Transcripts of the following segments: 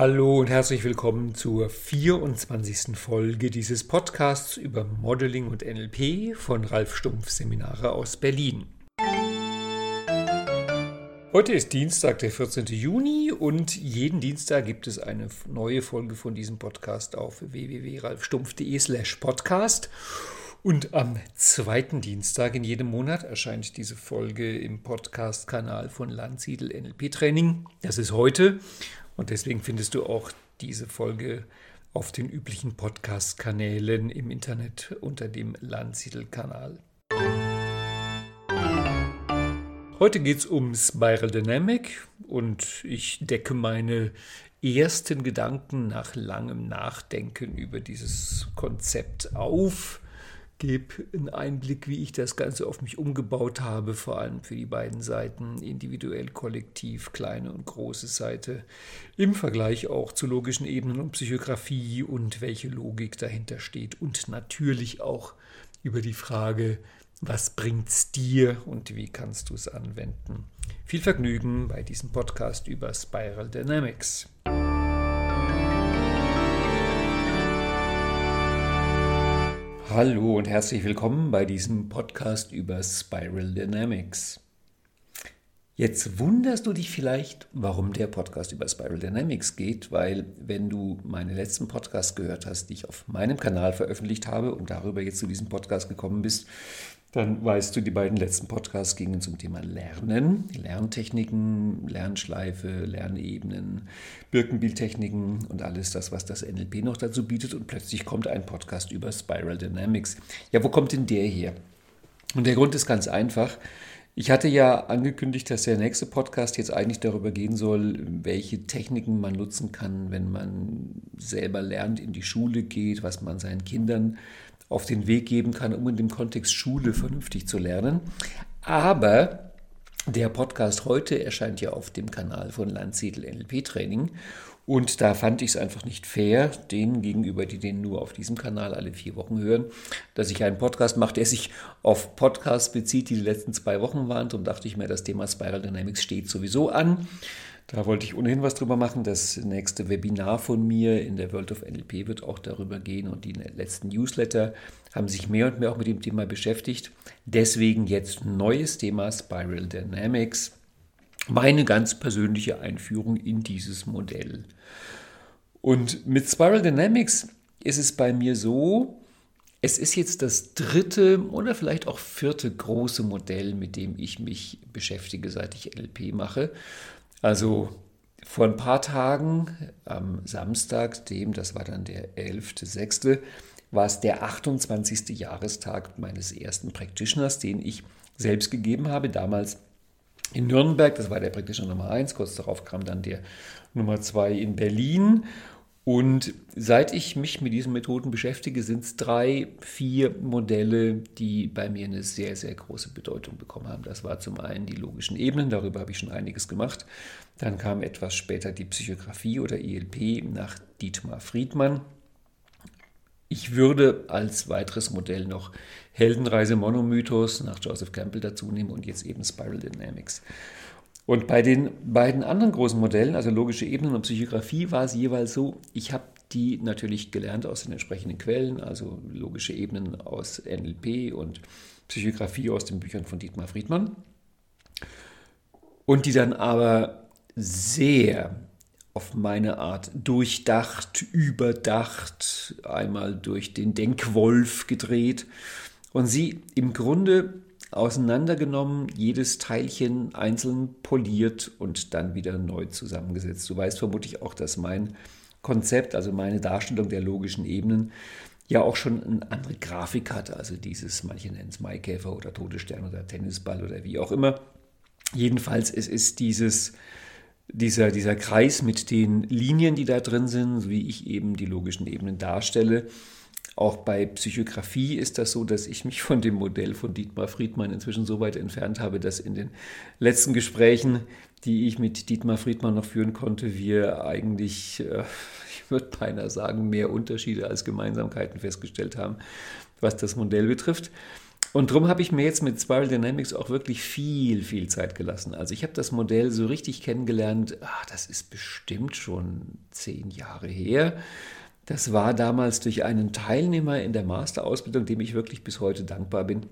Hallo und herzlich willkommen zur 24. Folge dieses Podcasts über Modeling und NLP von Ralf Stumpf Seminare aus Berlin. Heute ist Dienstag, der 14. Juni und jeden Dienstag gibt es eine neue Folge von diesem Podcast auf www.ralfstumpf.de slash podcast. Und am zweiten Dienstag in jedem Monat erscheint diese Folge im Podcast-Kanal von Landsiedel NLP Training. Das ist heute und deswegen findest du auch diese Folge auf den üblichen Podcast-Kanälen im Internet unter dem Landsiedel-Kanal. Heute geht es um Spiral Dynamic und ich decke meine ersten Gedanken nach langem Nachdenken über dieses Konzept auf gebe einen Einblick, wie ich das Ganze auf mich umgebaut habe, vor allem für die beiden Seiten, individuell, kollektiv, kleine und große Seite, im Vergleich auch zu logischen Ebenen und Psychografie und welche Logik dahinter steht und natürlich auch über die Frage, was bringt's dir und wie kannst du es anwenden. Viel Vergnügen bei diesem Podcast über Spiral Dynamics. Hallo und herzlich willkommen bei diesem Podcast über Spiral Dynamics. Jetzt wunderst du dich vielleicht, warum der Podcast über Spiral Dynamics geht, weil wenn du meine letzten Podcasts gehört hast, die ich auf meinem Kanal veröffentlicht habe und darüber jetzt zu diesem Podcast gekommen bist, dann weißt du, die beiden letzten Podcasts gingen zum Thema Lernen, Lerntechniken, Lernschleife, Lernebenen, Birkenbildtechniken und alles das, was das NLP noch dazu bietet. Und plötzlich kommt ein Podcast über Spiral Dynamics. Ja, wo kommt denn der her? Und der Grund ist ganz einfach. Ich hatte ja angekündigt, dass der nächste Podcast jetzt eigentlich darüber gehen soll, welche Techniken man nutzen kann, wenn man selber lernt, in die Schule geht, was man seinen Kindern auf den Weg geben kann, um in dem Kontext Schule vernünftig zu lernen. Aber der Podcast heute erscheint ja auf dem Kanal von Landsiedel NLP Training. Und da fand ich es einfach nicht fair, denen gegenüber, die den nur auf diesem Kanal alle vier Wochen hören, dass ich einen Podcast mache, der sich auf Podcasts bezieht, die die letzten zwei Wochen waren. Darum dachte ich mir, das Thema Spiral Dynamics steht sowieso an. Da wollte ich ohnehin was drüber machen. Das nächste Webinar von mir in der World of NLP wird auch darüber gehen und die letzten Newsletter haben sich mehr und mehr auch mit dem Thema beschäftigt. Deswegen jetzt neues Thema Spiral Dynamics. Meine ganz persönliche Einführung in dieses Modell. Und mit Spiral Dynamics ist es bei mir so, es ist jetzt das dritte oder vielleicht auch vierte große Modell, mit dem ich mich beschäftige, seit ich NLP mache. Also vor ein paar Tagen, am Samstag, dem, das war dann der 11.06., war es der 28. Jahrestag meines ersten Practitioners, den ich selbst gegeben habe, damals in Nürnberg, das war der Practitioner Nummer 1, kurz darauf kam dann der Nummer 2 in Berlin und seit ich mich mit diesen Methoden beschäftige, sind es drei, vier Modelle, die bei mir eine sehr, sehr große Bedeutung bekommen haben. Das war zum einen die logischen Ebenen, darüber habe ich schon einiges gemacht. Dann kam etwas später die Psychografie oder ILP nach Dietmar Friedmann. Ich würde als weiteres Modell noch Heldenreise Monomythos nach Joseph Campbell dazu nehmen und jetzt eben Spiral Dynamics. Und bei den beiden anderen großen Modellen, also logische Ebenen und Psychografie, war es jeweils so, ich habe die natürlich gelernt aus den entsprechenden Quellen, also logische Ebenen aus NLP und Psychografie aus den Büchern von Dietmar Friedmann. Und die dann aber sehr auf meine Art durchdacht, überdacht, einmal durch den Denkwolf gedreht und sie im Grunde auseinandergenommen, jedes Teilchen einzeln poliert und dann wieder neu zusammengesetzt. Du weißt vermutlich auch, dass mein Konzept, also meine Darstellung der logischen Ebenen, ja auch schon eine andere Grafik hat. Also dieses, manche nennen es Maikäfer oder Todesstern oder Tennisball oder wie auch immer. Jedenfalls, es ist dieses, dieser, dieser Kreis mit den Linien, die da drin sind, wie ich eben die logischen Ebenen darstelle. Auch bei Psychografie ist das so, dass ich mich von dem Modell von Dietmar Friedmann inzwischen so weit entfernt habe, dass in den letzten Gesprächen, die ich mit Dietmar Friedmann noch führen konnte, wir eigentlich, äh, ich würde beinahe sagen, mehr Unterschiede als Gemeinsamkeiten festgestellt haben, was das Modell betrifft. Und darum habe ich mir jetzt mit Spiral Dynamics auch wirklich viel, viel Zeit gelassen. Also ich habe das Modell so richtig kennengelernt, ach, das ist bestimmt schon zehn Jahre her. Das war damals durch einen Teilnehmer in der Masterausbildung, dem ich wirklich bis heute dankbar bin.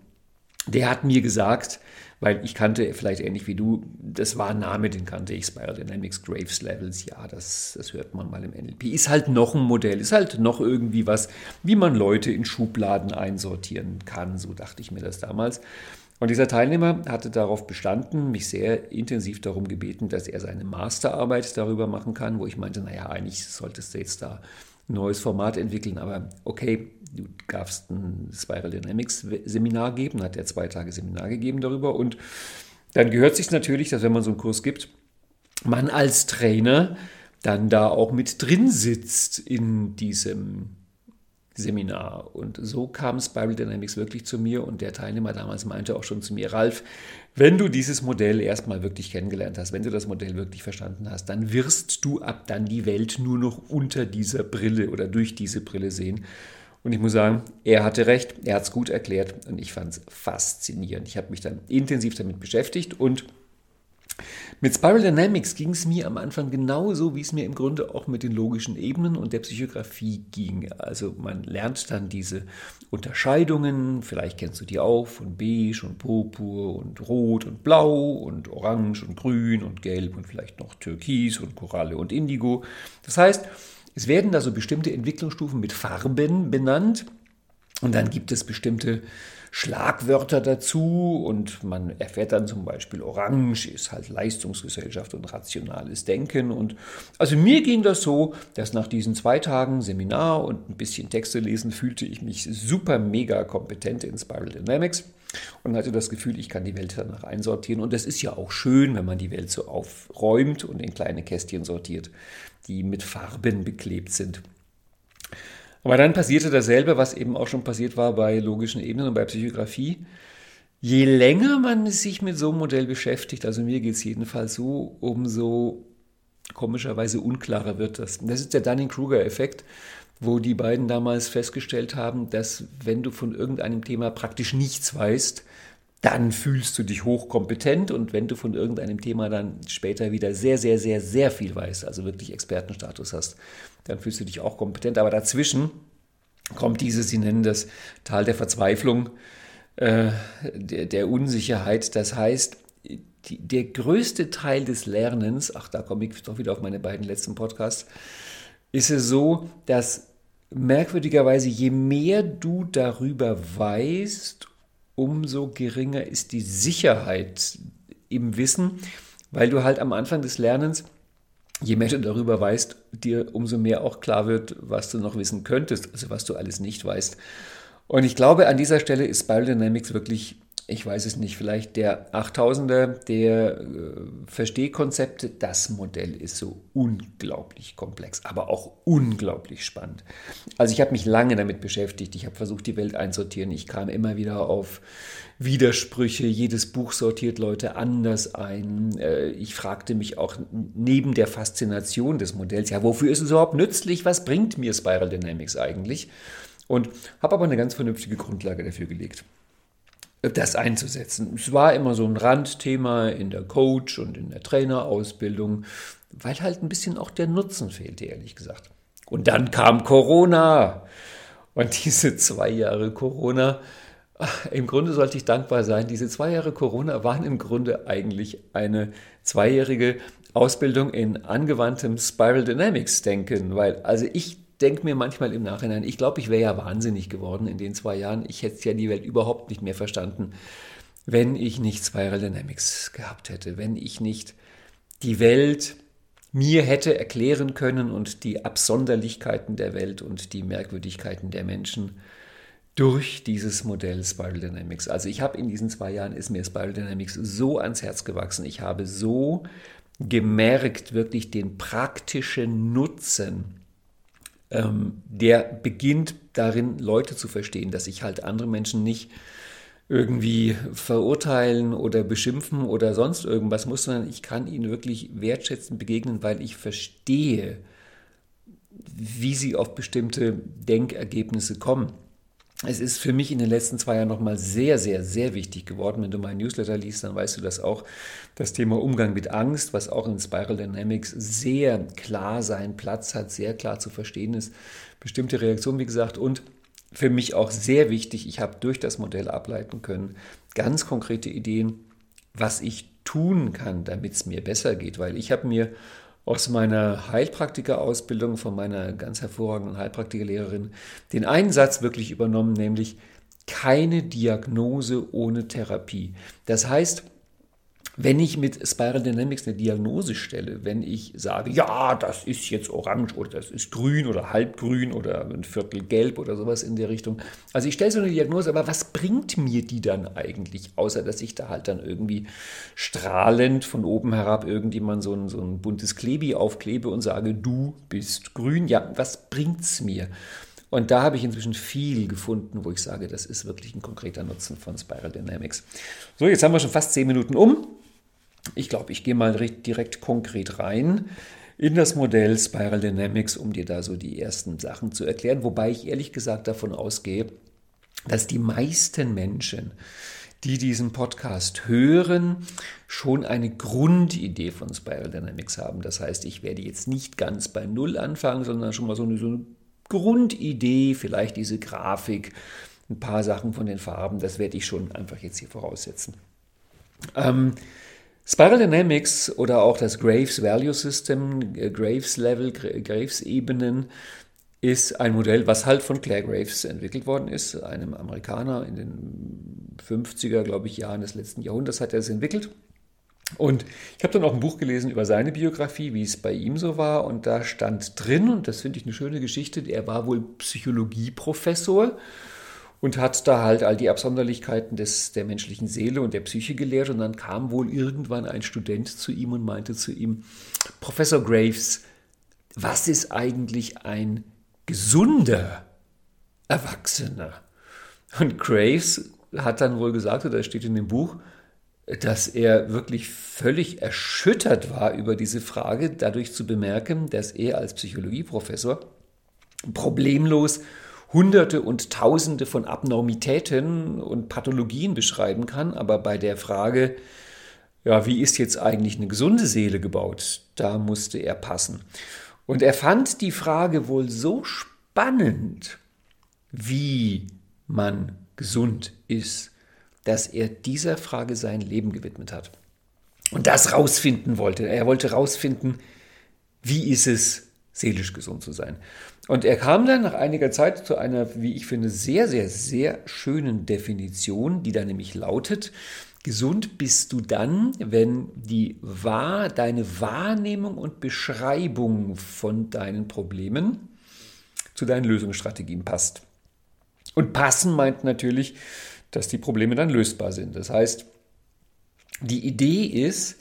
Der hat mir gesagt, weil ich kannte, vielleicht ähnlich wie du, das war ein Name, den kannte ich, Spiral Dynamics Graves Levels, ja, das, das hört man mal im NLP. Ist halt noch ein Modell, ist halt noch irgendwie was, wie man Leute in Schubladen einsortieren kann, so dachte ich mir das damals. Und dieser Teilnehmer hatte darauf bestanden, mich sehr intensiv darum gebeten, dass er seine Masterarbeit darüber machen kann, wo ich meinte, naja, eigentlich solltest du jetzt da neues Format entwickeln, aber okay, du darfst ein Spiral Dynamics Seminar geben, hat er zwei Tage Seminar gegeben darüber. Und dann gehört sich natürlich, dass wenn man so einen Kurs gibt, man als Trainer dann da auch mit drin sitzt in diesem Seminar. Und so kam Spiral Dynamics wirklich zu mir und der Teilnehmer damals meinte auch schon zu mir, Ralf, wenn du dieses Modell erstmal wirklich kennengelernt hast, wenn du das Modell wirklich verstanden hast, dann wirst du ab dann die Welt nur noch unter dieser Brille oder durch diese Brille sehen. Und ich muss sagen, er hatte recht, er hat es gut erklärt und ich fand es faszinierend. Ich habe mich dann intensiv damit beschäftigt und mit Spiral Dynamics ging es mir am Anfang genauso, wie es mir im Grunde auch mit den logischen Ebenen und der Psychografie ging. Also man lernt dann diese Unterscheidungen, vielleicht kennst du die auch, von beige und purpur und rot und blau und orange und grün und gelb und vielleicht noch türkis und Koralle und Indigo. Das heißt, es werden da so bestimmte Entwicklungsstufen mit Farben benannt und dann gibt es bestimmte Schlagwörter dazu und man erfährt dann zum Beispiel Orange ist halt Leistungsgesellschaft und rationales Denken und also mir ging das so, dass nach diesen zwei Tagen Seminar und ein bisschen Texte lesen fühlte ich mich super mega kompetent in Spiral Dynamics und hatte das Gefühl, ich kann die Welt danach einsortieren und das ist ja auch schön, wenn man die Welt so aufräumt und in kleine Kästchen sortiert, die mit Farben beklebt sind. Aber dann passierte dasselbe, was eben auch schon passiert war bei logischen Ebenen und bei Psychografie. Je länger man sich mit so einem Modell beschäftigt, also mir geht es jedenfalls so, umso komischerweise unklarer wird das. Das ist der Dunning-Kruger-Effekt, wo die beiden damals festgestellt haben, dass wenn du von irgendeinem Thema praktisch nichts weißt, dann fühlst du dich hochkompetent und wenn du von irgendeinem Thema dann später wieder sehr, sehr, sehr, sehr viel weißt, also wirklich Expertenstatus hast, dann fühlst du dich auch kompetent. Aber dazwischen kommt dieses, sie nennen das Tal der Verzweiflung, äh, der, der, Unsicherheit. Das heißt, die, der größte Teil des Lernens, ach, da komme ich doch wieder auf meine beiden letzten Podcasts, ist es so, dass merkwürdigerweise, je mehr du darüber weißt umso geringer ist die Sicherheit im Wissen, weil du halt am Anfang des Lernens, je mehr du darüber weißt, dir umso mehr auch klar wird, was du noch wissen könntest, also was du alles nicht weißt. Und ich glaube, an dieser Stelle ist Spiral Dynamics wirklich ich weiß es nicht, vielleicht der 8000er, der äh, Verstehkonzepte, das Modell ist so unglaublich komplex, aber auch unglaublich spannend. Also ich habe mich lange damit beschäftigt, ich habe versucht, die Welt einsortieren, ich kam immer wieder auf Widersprüche, jedes Buch sortiert Leute anders ein. Äh, ich fragte mich auch neben der Faszination des Modells, ja, wofür ist es überhaupt nützlich, was bringt mir Spiral Dynamics eigentlich? Und habe aber eine ganz vernünftige Grundlage dafür gelegt das einzusetzen. Es war immer so ein Randthema in der Coach- und in der Trainerausbildung, weil halt ein bisschen auch der Nutzen fehlte, ehrlich gesagt. Und dann kam Corona. Und diese zwei Jahre Corona, im Grunde sollte ich dankbar sein, diese zwei Jahre Corona waren im Grunde eigentlich eine zweijährige Ausbildung in angewandtem Spiral Dynamics Denken, weil also ich denke mir manchmal im Nachhinein, ich glaube, ich wäre ja wahnsinnig geworden in den zwei Jahren. Ich hätte ja die Welt überhaupt nicht mehr verstanden, wenn ich nicht Spiral Dynamics gehabt hätte, wenn ich nicht die Welt mir hätte erklären können und die Absonderlichkeiten der Welt und die Merkwürdigkeiten der Menschen durch dieses Modell Spiral Dynamics. Also ich habe in diesen zwei Jahren ist mir Spiral Dynamics so ans Herz gewachsen. Ich habe so gemerkt, wirklich den praktischen Nutzen ähm, der beginnt darin, Leute zu verstehen, dass ich halt andere Menschen nicht irgendwie verurteilen oder beschimpfen oder sonst irgendwas muss, sondern ich kann ihnen wirklich wertschätzend begegnen, weil ich verstehe, wie sie auf bestimmte Denkergebnisse kommen. Es ist für mich in den letzten zwei Jahren nochmal sehr, sehr, sehr wichtig geworden. Wenn du meinen Newsletter liest, dann weißt du das auch. Das Thema Umgang mit Angst, was auch in Spiral Dynamics sehr klar seinen Platz hat, sehr klar zu verstehen ist. Bestimmte Reaktionen, wie gesagt, und für mich auch sehr wichtig, ich habe durch das Modell ableiten können, ganz konkrete Ideen, was ich tun kann, damit es mir besser geht. Weil ich habe mir aus meiner Heilpraktikerausbildung von meiner ganz hervorragenden Heilpraktikerlehrerin den einen Satz wirklich übernommen, nämlich keine Diagnose ohne Therapie. Das heißt, wenn ich mit Spiral Dynamics eine Diagnose stelle, wenn ich sage, ja, das ist jetzt orange oder das ist grün oder halbgrün oder ein Viertel gelb oder sowas in der Richtung. Also ich stelle so eine Diagnose, aber was bringt mir die dann eigentlich, außer dass ich da halt dann irgendwie strahlend von oben herab irgendjemand so ein, so ein buntes Klebi aufklebe und sage, du bist grün. Ja, was bringt's mir? Und da habe ich inzwischen viel gefunden, wo ich sage, das ist wirklich ein konkreter Nutzen von Spiral Dynamics. So, jetzt haben wir schon fast zehn Minuten um. Ich glaube, ich gehe mal direkt konkret rein in das Modell Spiral Dynamics, um dir da so die ersten Sachen zu erklären, wobei ich ehrlich gesagt davon ausgehe, dass die meisten Menschen, die diesen Podcast hören, schon eine Grundidee von Spiral Dynamics haben. Das heißt, ich werde jetzt nicht ganz bei Null anfangen, sondern schon mal so eine, so eine Grundidee, vielleicht diese Grafik, ein paar Sachen von den Farben, das werde ich schon einfach jetzt hier voraussetzen. Ähm, Spiral Dynamics oder auch das Graves Value System, äh, Graves Level, Graves Ebenen, ist ein Modell, was halt von Claire Graves entwickelt worden ist, einem Amerikaner in den 50er, glaube ich, Jahren des letzten Jahrhunderts hat er es entwickelt. Und ich habe dann auch ein Buch gelesen über seine Biografie, wie es bei ihm so war. Und da stand drin, und das finde ich eine schöne Geschichte, er war wohl Psychologieprofessor und hat da halt all die Absonderlichkeiten des, der menschlichen Seele und der Psyche gelehrt. Und dann kam wohl irgendwann ein Student zu ihm und meinte zu ihm, Professor Graves, was ist eigentlich ein gesunder Erwachsener? Und Graves hat dann wohl gesagt, oder steht in dem Buch, dass er wirklich völlig erschüttert war über diese Frage, dadurch zu bemerken, dass er als Psychologieprofessor problemlos Hunderte und Tausende von Abnormitäten und Pathologien beschreiben kann, aber bei der Frage, ja, wie ist jetzt eigentlich eine gesunde Seele gebaut, da musste er passen. Und er fand die Frage wohl so spannend, wie man gesund ist, dass er dieser Frage sein Leben gewidmet hat. Und das rausfinden wollte. Er wollte rausfinden, wie ist es, seelisch gesund zu sein. Und er kam dann nach einiger Zeit zu einer, wie ich finde, sehr, sehr, sehr schönen Definition, die da nämlich lautet, gesund bist du dann, wenn die wahr, deine Wahrnehmung und Beschreibung von deinen Problemen zu deinen Lösungsstrategien passt. Und passen meint natürlich, dass die Probleme dann lösbar sind. Das heißt, die Idee ist,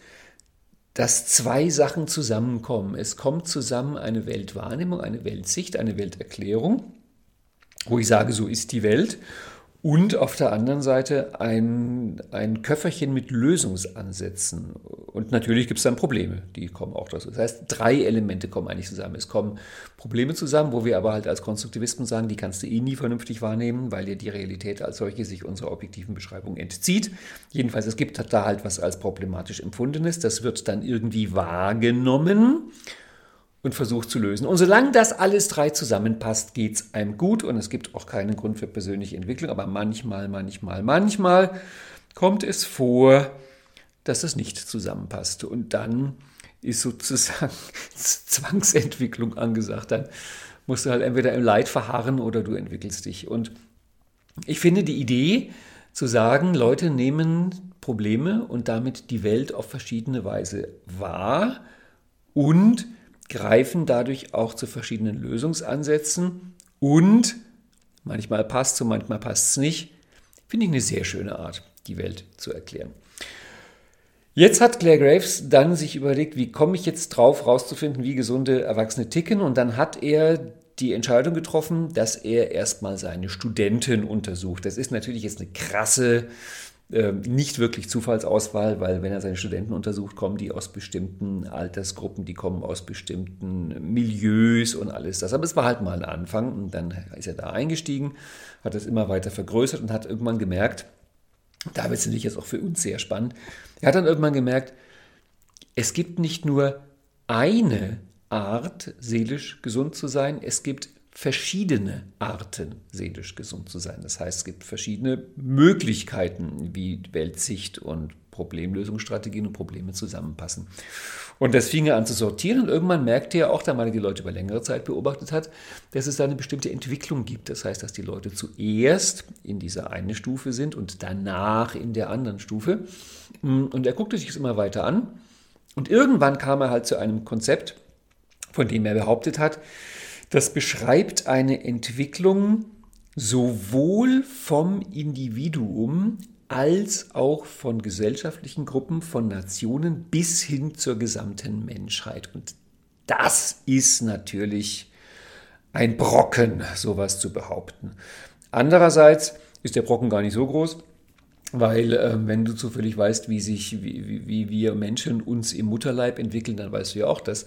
dass zwei Sachen zusammenkommen. Es kommt zusammen eine Weltwahrnehmung, eine Weltsicht, eine Welterklärung, wo ich sage, so ist die Welt und auf der anderen Seite ein, ein Köfferchen mit Lösungsansätzen. Und natürlich gibt es dann Probleme, die kommen auch dazu. Das heißt, drei Elemente kommen eigentlich zusammen. Es kommen Probleme zusammen, wo wir aber halt als Konstruktivisten sagen, die kannst du eh nie vernünftig wahrnehmen, weil dir die Realität als solche sich unserer objektiven Beschreibung entzieht. Jedenfalls, es gibt da halt was als problematisch empfundenes. Das wird dann irgendwie wahrgenommen und versucht zu lösen. Und solange das alles drei zusammenpasst, geht es einem gut und es gibt auch keinen Grund für persönliche Entwicklung. Aber manchmal, manchmal, manchmal kommt es vor, dass es nicht zusammenpasst. Und dann ist sozusagen Zwangsentwicklung angesagt. Dann musst du halt entweder im Leid verharren oder du entwickelst dich. Und ich finde die Idee zu sagen, Leute nehmen Probleme und damit die Welt auf verschiedene Weise wahr und greifen dadurch auch zu verschiedenen Lösungsansätzen und manchmal passt es manchmal passt es nicht. Finde ich eine sehr schöne Art, die Welt zu erklären. Jetzt hat Claire Graves dann sich überlegt, wie komme ich jetzt drauf, rauszufinden, wie gesunde Erwachsene ticken. Und dann hat er die Entscheidung getroffen, dass er erstmal seine Studenten untersucht. Das ist natürlich jetzt eine krasse ähm, nicht wirklich Zufallsauswahl, weil wenn er seine Studenten untersucht, kommen die aus bestimmten Altersgruppen, die kommen aus bestimmten Milieus und alles das. Aber es war halt mal ein Anfang und dann ist er da eingestiegen, hat das immer weiter vergrößert und hat irgendwann gemerkt, da wird es natürlich jetzt auch für uns sehr spannend, er hat dann irgendwann gemerkt, es gibt nicht nur eine Art, seelisch gesund zu sein, es gibt verschiedene Arten, seelisch gesund zu sein. Das heißt, es gibt verschiedene Möglichkeiten, wie Weltsicht und Problemlösungsstrategien und Probleme zusammenpassen. Und das fing er an zu sortieren und irgendwann merkte er auch, da man die Leute über längere Zeit beobachtet hat, dass es da eine bestimmte Entwicklung gibt. Das heißt, dass die Leute zuerst in dieser einen Stufe sind und danach in der anderen Stufe. Und er guckte sich das immer weiter an und irgendwann kam er halt zu einem Konzept, von dem er behauptet hat, das beschreibt eine Entwicklung sowohl vom Individuum als auch von gesellschaftlichen Gruppen, von Nationen bis hin zur gesamten Menschheit. Und das ist natürlich ein Brocken, sowas zu behaupten. Andererseits ist der Brocken gar nicht so groß, weil äh, wenn du zufällig weißt, wie sich, wie, wie wir Menschen uns im Mutterleib entwickeln, dann weißt du ja auch, dass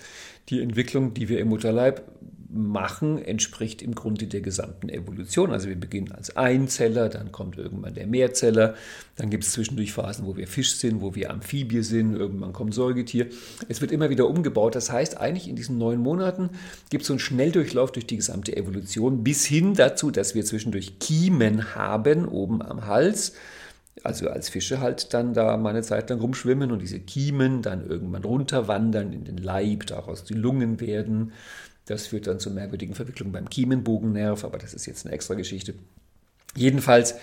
die Entwicklung, die wir im Mutterleib machen, entspricht im Grunde der gesamten Evolution. Also wir beginnen als Einzeller, dann kommt irgendwann der Mehrzeller, dann gibt es zwischendurch Phasen, wo wir Fisch sind, wo wir Amphibie sind, irgendwann kommt Säugetier. Es wird immer wieder umgebaut. Das heißt, eigentlich in diesen neun Monaten gibt es so einen Schnelldurchlauf durch die gesamte Evolution bis hin dazu, dass wir zwischendurch Kiemen haben, oben am Hals also als Fische halt dann da mal eine Zeit lang rumschwimmen und diese Kiemen dann irgendwann runterwandern in den Leib, daraus die Lungen werden. Das führt dann zu merkwürdigen Verwicklungen beim Kiemenbogennerv, aber das ist jetzt eine extra Geschichte. Jedenfalls,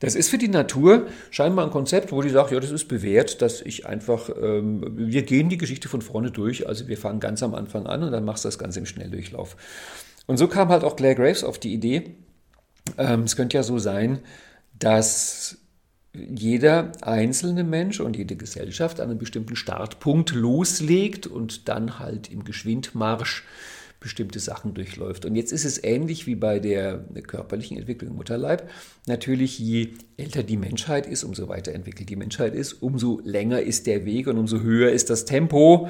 das ist für die Natur scheinbar ein Konzept, wo die sagt, ja, das ist bewährt, dass ich einfach, ähm, wir gehen die Geschichte von vorne durch, also wir fangen ganz am Anfang an und dann machst du das Ganze im Schnelldurchlauf. Und so kam halt auch Claire Graves auf die Idee, ähm, es könnte ja so sein, dass jeder einzelne Mensch und jede Gesellschaft an einem bestimmten Startpunkt loslegt und dann halt im Geschwindmarsch bestimmte Sachen durchläuft. Und jetzt ist es ähnlich wie bei der körperlichen Entwicklung im Mutterleib. Natürlich, je älter die Menschheit ist, umso weiter entwickelt die Menschheit ist, umso länger ist der Weg und umso höher ist das Tempo,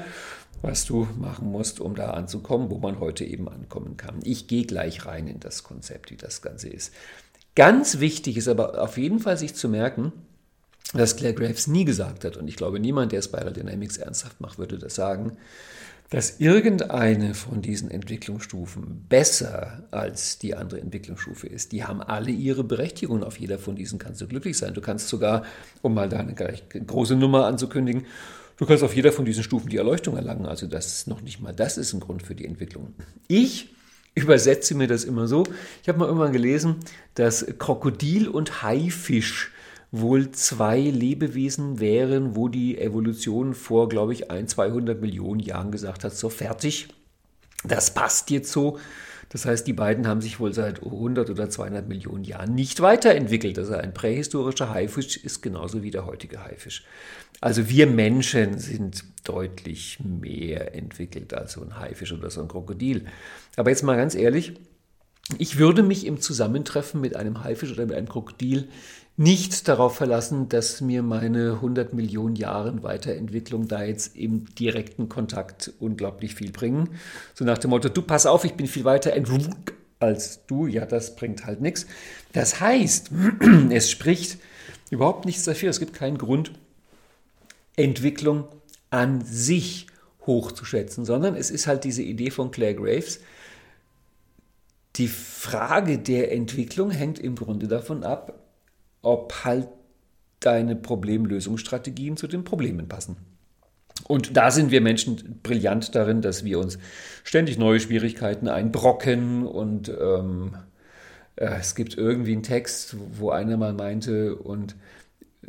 was du machen musst, um da anzukommen, wo man heute eben ankommen kann. Ich gehe gleich rein in das Konzept, wie das Ganze ist. Ganz wichtig ist aber auf jeden Fall sich zu merken, dass Claire Graves nie gesagt hat, und ich glaube, niemand, der Spiral Dynamics ernsthaft macht, würde das sagen, dass irgendeine von diesen Entwicklungsstufen besser als die andere Entwicklungsstufe ist. Die haben alle ihre Berechtigung. Auf jeder von diesen kannst du glücklich sein. Du kannst sogar, um mal da eine große Nummer anzukündigen, du kannst auf jeder von diesen Stufen die Erleuchtung erlangen. Also das ist noch nicht mal, das ist ein Grund für die Entwicklung. Ich übersetze mir das immer so. Ich habe mal irgendwann gelesen, dass Krokodil und Haifisch wohl zwei Lebewesen wären, wo die Evolution vor, glaube ich, ein, 200 Millionen Jahren gesagt hat, so fertig, das passt jetzt so. Das heißt, die beiden haben sich wohl seit 100 oder 200 Millionen Jahren nicht weiterentwickelt. Also ein prähistorischer Haifisch ist genauso wie der heutige Haifisch. Also wir Menschen sind deutlich mehr entwickelt als so ein Haifisch oder so ein Krokodil. Aber jetzt mal ganz ehrlich, ich würde mich im Zusammentreffen mit einem Haifisch oder mit einem Krokodil nicht darauf verlassen, dass mir meine 100 Millionen Jahre Weiterentwicklung da jetzt im direkten Kontakt unglaublich viel bringen. So nach dem Motto, du pass auf, ich bin viel weiter als du. Ja, das bringt halt nichts. Das heißt, es spricht überhaupt nichts dafür. Es gibt keinen Grund, Entwicklung an sich hochzuschätzen, sondern es ist halt diese Idee von Claire Graves, die Frage der Entwicklung hängt im Grunde davon ab, ob halt deine Problemlösungsstrategien zu den Problemen passen. Und da sind wir Menschen brillant darin, dass wir uns ständig neue Schwierigkeiten einbrocken und ähm, äh, es gibt irgendwie einen Text, wo einer mal meinte, und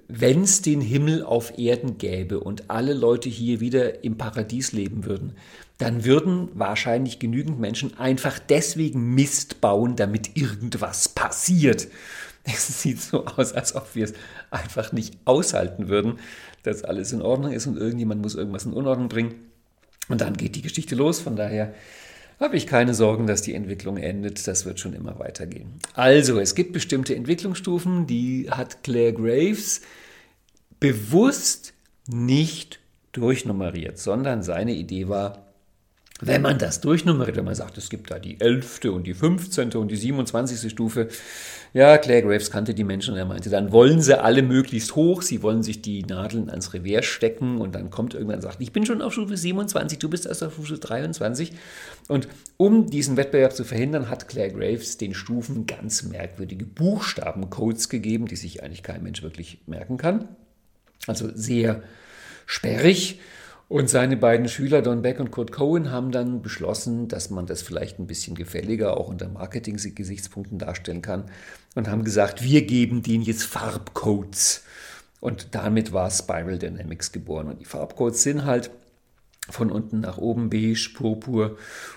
wenn es den Himmel auf Erden gäbe und alle Leute hier wieder im Paradies leben würden, dann würden wahrscheinlich genügend Menschen einfach deswegen Mist bauen, damit irgendwas passiert. Es sieht so aus, als ob wir es einfach nicht aushalten würden, dass alles in Ordnung ist und irgendjemand muss irgendwas in Unordnung bringen. Und dann geht die Geschichte los. Von daher habe ich keine Sorgen, dass die Entwicklung endet. Das wird schon immer weitergehen. Also, es gibt bestimmte Entwicklungsstufen, die hat Claire Graves bewusst nicht durchnummeriert, sondern seine Idee war, wenn man das durchnummeriert, wenn man sagt, es gibt da die 11. und die 15. und die 27. Stufe, ja, Claire Graves kannte die Menschen und er meinte, dann wollen sie alle möglichst hoch, sie wollen sich die Nadeln ans Revers stecken und dann kommt irgendwann und sagt, ich bin schon auf Stufe 27, du bist erst auf Stufe 23. Und um diesen Wettbewerb zu verhindern, hat Claire Graves den Stufen ganz merkwürdige Buchstabencodes gegeben, die sich eigentlich kein Mensch wirklich merken kann. Also sehr sperrig. Und seine beiden Schüler Don Beck und Kurt Cohen haben dann beschlossen, dass man das vielleicht ein bisschen gefälliger auch unter Marketing-Gesichtspunkten darstellen kann und haben gesagt, wir geben denen jetzt Farbcodes. Und damit war Spiral Dynamics geboren. Und die Farbcodes sind halt von unten nach oben beige, purpur,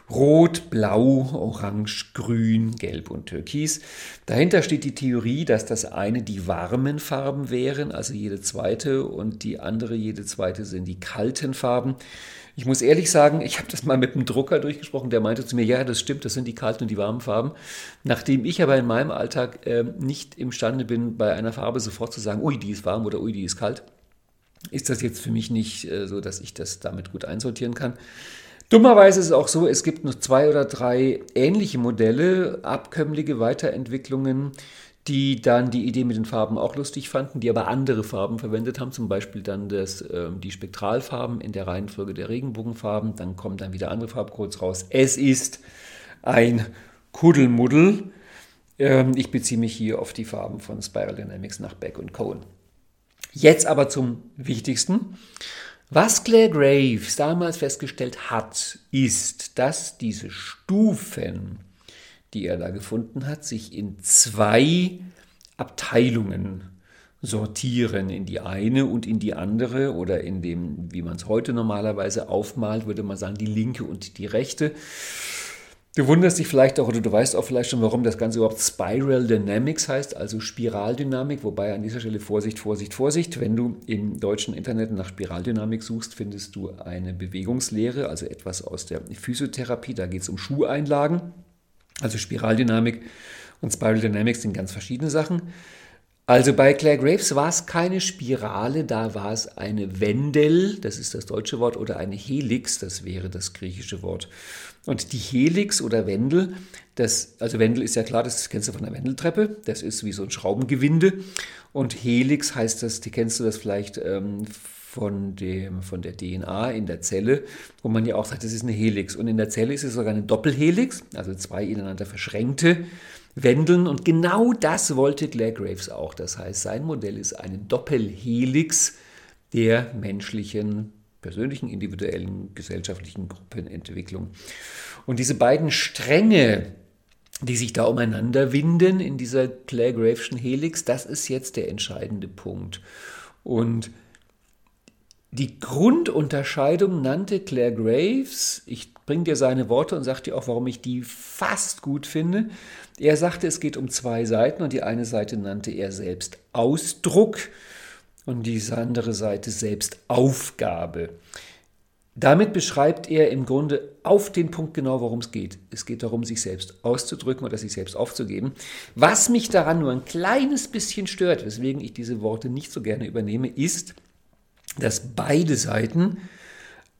rot, blau, orange, grün, gelb und türkis. Dahinter steht die Theorie, dass das eine die warmen Farben wären, also jede zweite, und die andere, jede zweite, sind die kalten Farben. Ich muss ehrlich sagen, ich habe das mal mit einem Drucker durchgesprochen, der meinte zu mir, ja, das stimmt, das sind die kalten und die warmen Farben. Nachdem ich aber in meinem Alltag äh, nicht imstande bin, bei einer Farbe sofort zu sagen, ui, die ist warm oder ui, die ist kalt, ist das jetzt für mich nicht äh, so, dass ich das damit gut einsortieren kann. Dummerweise ist es auch so, es gibt noch zwei oder drei ähnliche Modelle, abkömmliche Weiterentwicklungen, die dann die Idee mit den Farben auch lustig fanden, die aber andere Farben verwendet haben, zum Beispiel dann das, äh, die Spektralfarben in der Reihenfolge der Regenbogenfarben, dann kommen dann wieder andere Farbcodes raus. Es ist ein Kuddelmuddel. Ähm, ich beziehe mich hier auf die Farben von Spiral Dynamics nach Beck und Cohen. Jetzt aber zum Wichtigsten. Was Claire Graves damals festgestellt hat, ist, dass diese Stufen, die er da gefunden hat, sich in zwei Abteilungen sortieren, in die eine und in die andere oder in dem, wie man es heute normalerweise aufmalt, würde man sagen, die linke und die rechte. Du wunderst dich vielleicht auch, oder du weißt auch vielleicht schon, warum das Ganze überhaupt Spiral Dynamics heißt, also Spiraldynamik, wobei an dieser Stelle Vorsicht, Vorsicht, Vorsicht. Wenn du im deutschen Internet nach Spiraldynamik suchst, findest du eine Bewegungslehre, also etwas aus der Physiotherapie. Da geht es um Schuheinlagen. Also Spiraldynamik und Spiral Dynamics sind ganz verschiedene Sachen. Also bei Claire Graves war es keine Spirale, da war es eine Wendel, das ist das deutsche Wort, oder eine Helix, das wäre das griechische Wort. Und die Helix oder Wendel, das, also Wendel ist ja klar, das kennst du von der Wendeltreppe, das ist wie so ein Schraubengewinde. Und Helix heißt das, die kennst du das vielleicht ähm, von, dem, von der DNA in der Zelle, wo man ja auch sagt, das ist eine Helix. Und in der Zelle ist es sogar eine Doppelhelix, also zwei ineinander verschränkte Wendeln. Und genau das wollte Claire Graves auch. Das heißt, sein Modell ist eine Doppelhelix der menschlichen, persönlichen, individuellen, gesellschaftlichen Gruppenentwicklung. Und diese beiden Stränge, die sich da umeinander winden in dieser Claire Graveschen Helix, das ist jetzt der entscheidende Punkt. Und die Grundunterscheidung nannte Claire Graves, ich bringe dir seine Worte und sage dir auch, warum ich die fast gut finde. Er sagte, es geht um zwei Seiten und die eine Seite nannte er selbst Ausdruck und die andere Seite selbst Aufgabe. Damit beschreibt er im Grunde auf den Punkt genau, worum es geht. Es geht darum, sich selbst auszudrücken oder sich selbst aufzugeben. Was mich daran nur ein kleines bisschen stört, weswegen ich diese Worte nicht so gerne übernehme, ist, dass beide Seiten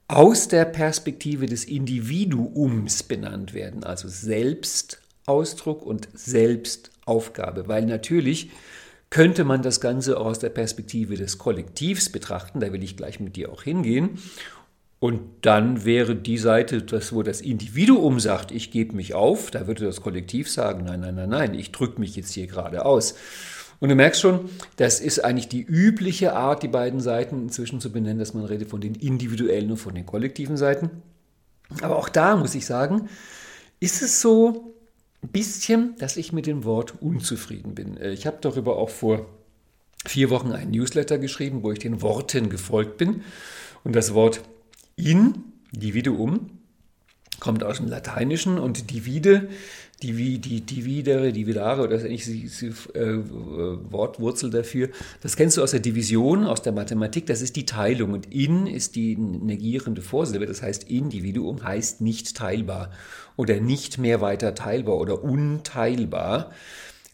aus der Perspektive des Individuums benannt werden, also Selbstausdruck und Selbstaufgabe, weil natürlich könnte man das Ganze auch aus der Perspektive des Kollektivs betrachten, da will ich gleich mit dir auch hingehen. Und dann wäre die Seite, das, wo das Individuum sagt, ich gebe mich auf, da würde das Kollektiv sagen, nein, nein, nein, nein, ich drücke mich jetzt hier gerade aus. Und du merkst schon, das ist eigentlich die übliche Art, die beiden Seiten inzwischen zu benennen, dass man redet von den individuellen und von den kollektiven Seiten. Aber auch da muss ich sagen, ist es so bisschen, dass ich mit dem Wort unzufrieden bin. Äh, ich habe darüber auch vor vier Wochen einen Newsletter geschrieben, wo ich den Worten gefolgt bin. Und das Wort in, dividuum, kommt aus dem Lateinischen und divide die, die, dividere, dividare oder das eigentlich die äh, Wortwurzel dafür. Das kennst du aus der Division, aus der Mathematik, das ist die Teilung und in ist die negierende Vorsilbe, das heißt Individuum heißt nicht teilbar oder nicht mehr weiter teilbar oder unteilbar.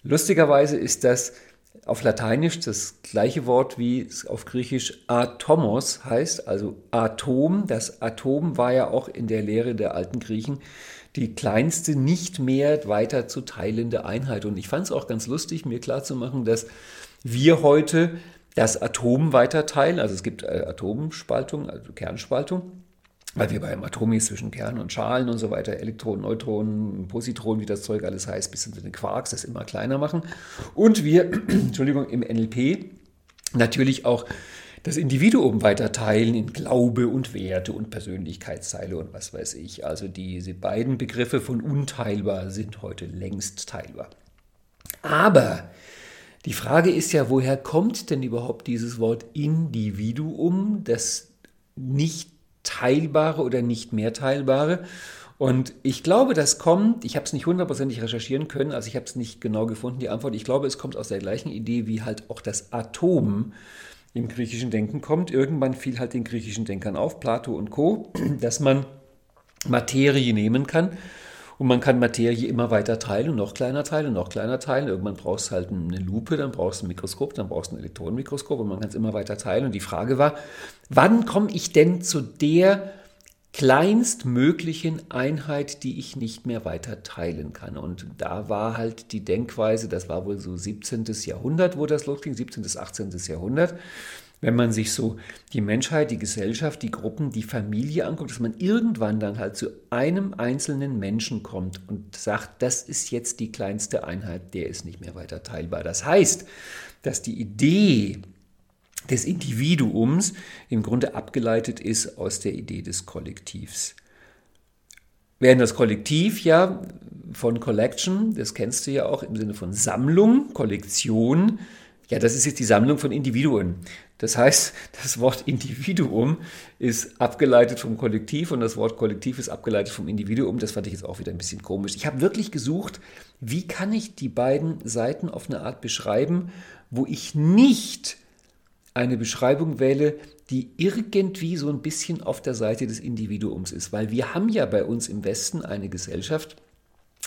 Lustigerweise ist das auf Lateinisch das gleiche Wort wie es auf Griechisch Atomos heißt, also Atom. Das Atom war ja auch in der Lehre der alten Griechen die kleinste, nicht mehr weiter zu teilende Einheit. Und ich fand es auch ganz lustig, mir klarzumachen, dass wir heute das Atom weiter teilen. Also es gibt äh, Atomspaltung, also Kernspaltung weil wir beim Atom ist zwischen Kern und Schalen und so weiter, Elektronen, Neutronen, Positronen, wie das Zeug alles heißt, bis zu den Quarks, das immer kleiner machen. Und wir, Entschuldigung, im NLP natürlich auch das Individuum weiter teilen in Glaube und Werte und Persönlichkeitsteile und was weiß ich. Also diese beiden Begriffe von unteilbar sind heute längst teilbar. Aber die Frage ist ja, woher kommt denn überhaupt dieses Wort Individuum, das nicht teilbare oder nicht mehr teilbare? Und ich glaube, das kommt, ich habe es nicht hundertprozentig recherchieren können, also ich habe es nicht genau gefunden, die Antwort. Ich glaube, es kommt aus der gleichen Idee, wie halt auch das Atom im griechischen Denken kommt. Irgendwann fiel halt den griechischen Denkern auf, Plato und Co., dass man Materie nehmen kann und man kann Materie immer weiter teilen und noch kleiner teilen und noch kleiner teilen. Irgendwann brauchst du halt eine Lupe, dann brauchst du ein Mikroskop, dann brauchst du ein Elektronenmikroskop und man kann es immer weiter teilen. Und die Frage war, wann komme ich denn zu der kleinstmöglichen Einheit, die ich nicht mehr weiter teilen kann. Und da war halt die Denkweise, das war wohl so 17. Jahrhundert, wo das losging, 17. bis 18. Jahrhundert, wenn man sich so die Menschheit, die Gesellschaft, die Gruppen, die Familie anguckt, dass man irgendwann dann halt zu einem einzelnen Menschen kommt und sagt, das ist jetzt die kleinste Einheit, der ist nicht mehr weiter teilbar. Das heißt, dass die Idee, des Individuums im Grunde abgeleitet ist aus der Idee des Kollektivs. Während das Kollektiv ja von Collection, das kennst du ja auch im Sinne von Sammlung, Kollektion, ja, das ist jetzt die Sammlung von Individuen. Das heißt, das Wort Individuum ist abgeleitet vom Kollektiv und das Wort Kollektiv ist abgeleitet vom Individuum. Das fand ich jetzt auch wieder ein bisschen komisch. Ich habe wirklich gesucht, wie kann ich die beiden Seiten auf eine Art beschreiben, wo ich nicht eine Beschreibung wähle, die irgendwie so ein bisschen auf der Seite des Individuums ist. Weil wir haben ja bei uns im Westen eine Gesellschaft,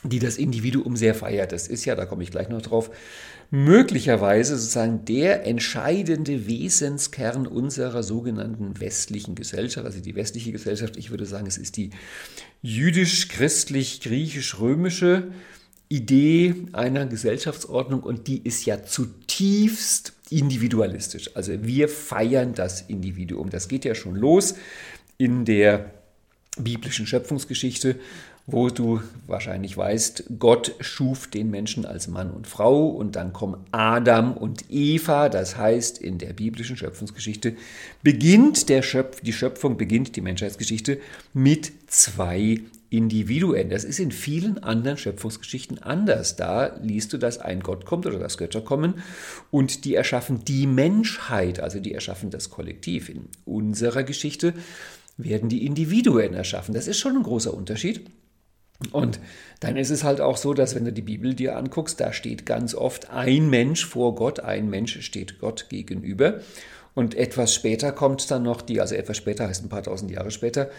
die das Individuum sehr feiert. Das ist ja, da komme ich gleich noch drauf, möglicherweise sozusagen der entscheidende Wesenskern unserer sogenannten westlichen Gesellschaft, also die westliche Gesellschaft. Ich würde sagen, es ist die jüdisch-christlich-griechisch-römische Idee einer Gesellschaftsordnung und die ist ja zutiefst individualistisch. Also wir feiern das Individuum. Das geht ja schon los in der biblischen Schöpfungsgeschichte, wo du wahrscheinlich weißt, Gott schuf den Menschen als Mann und Frau und dann kommen Adam und Eva. Das heißt, in der biblischen Schöpfungsgeschichte beginnt der Schöpf, die Schöpfung, beginnt die Menschheitsgeschichte mit zwei Individuen. Das ist in vielen anderen Schöpfungsgeschichten anders. Da liest du, dass ein Gott kommt oder dass Götter kommen und die erschaffen die Menschheit, also die erschaffen das Kollektiv. In unserer Geschichte werden die Individuen erschaffen. Das ist schon ein großer Unterschied. Und dann ist es halt auch so, dass wenn du die Bibel dir anguckst, da steht ganz oft ein Mensch vor Gott, ein Mensch steht Gott gegenüber. Und etwas später kommt dann noch die, also etwas später heißt ein paar tausend Jahre später,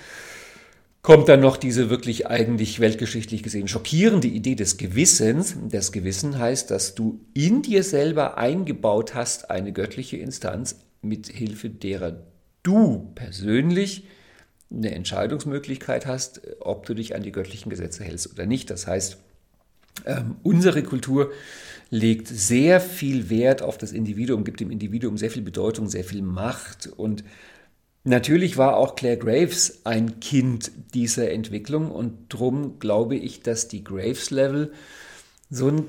kommt dann noch diese wirklich eigentlich weltgeschichtlich gesehen schockierende Idee des Gewissens. Das Gewissen heißt, dass du in dir selber eingebaut hast eine göttliche Instanz, mit Hilfe derer du persönlich eine Entscheidungsmöglichkeit hast, ob du dich an die göttlichen Gesetze hältst oder nicht. Das heißt, ähm, unsere Kultur legt sehr viel Wert auf das Individuum, gibt dem Individuum sehr viel Bedeutung, sehr viel Macht und Natürlich war auch Claire Graves ein Kind dieser Entwicklung und darum glaube ich, dass die Graves-Level so ein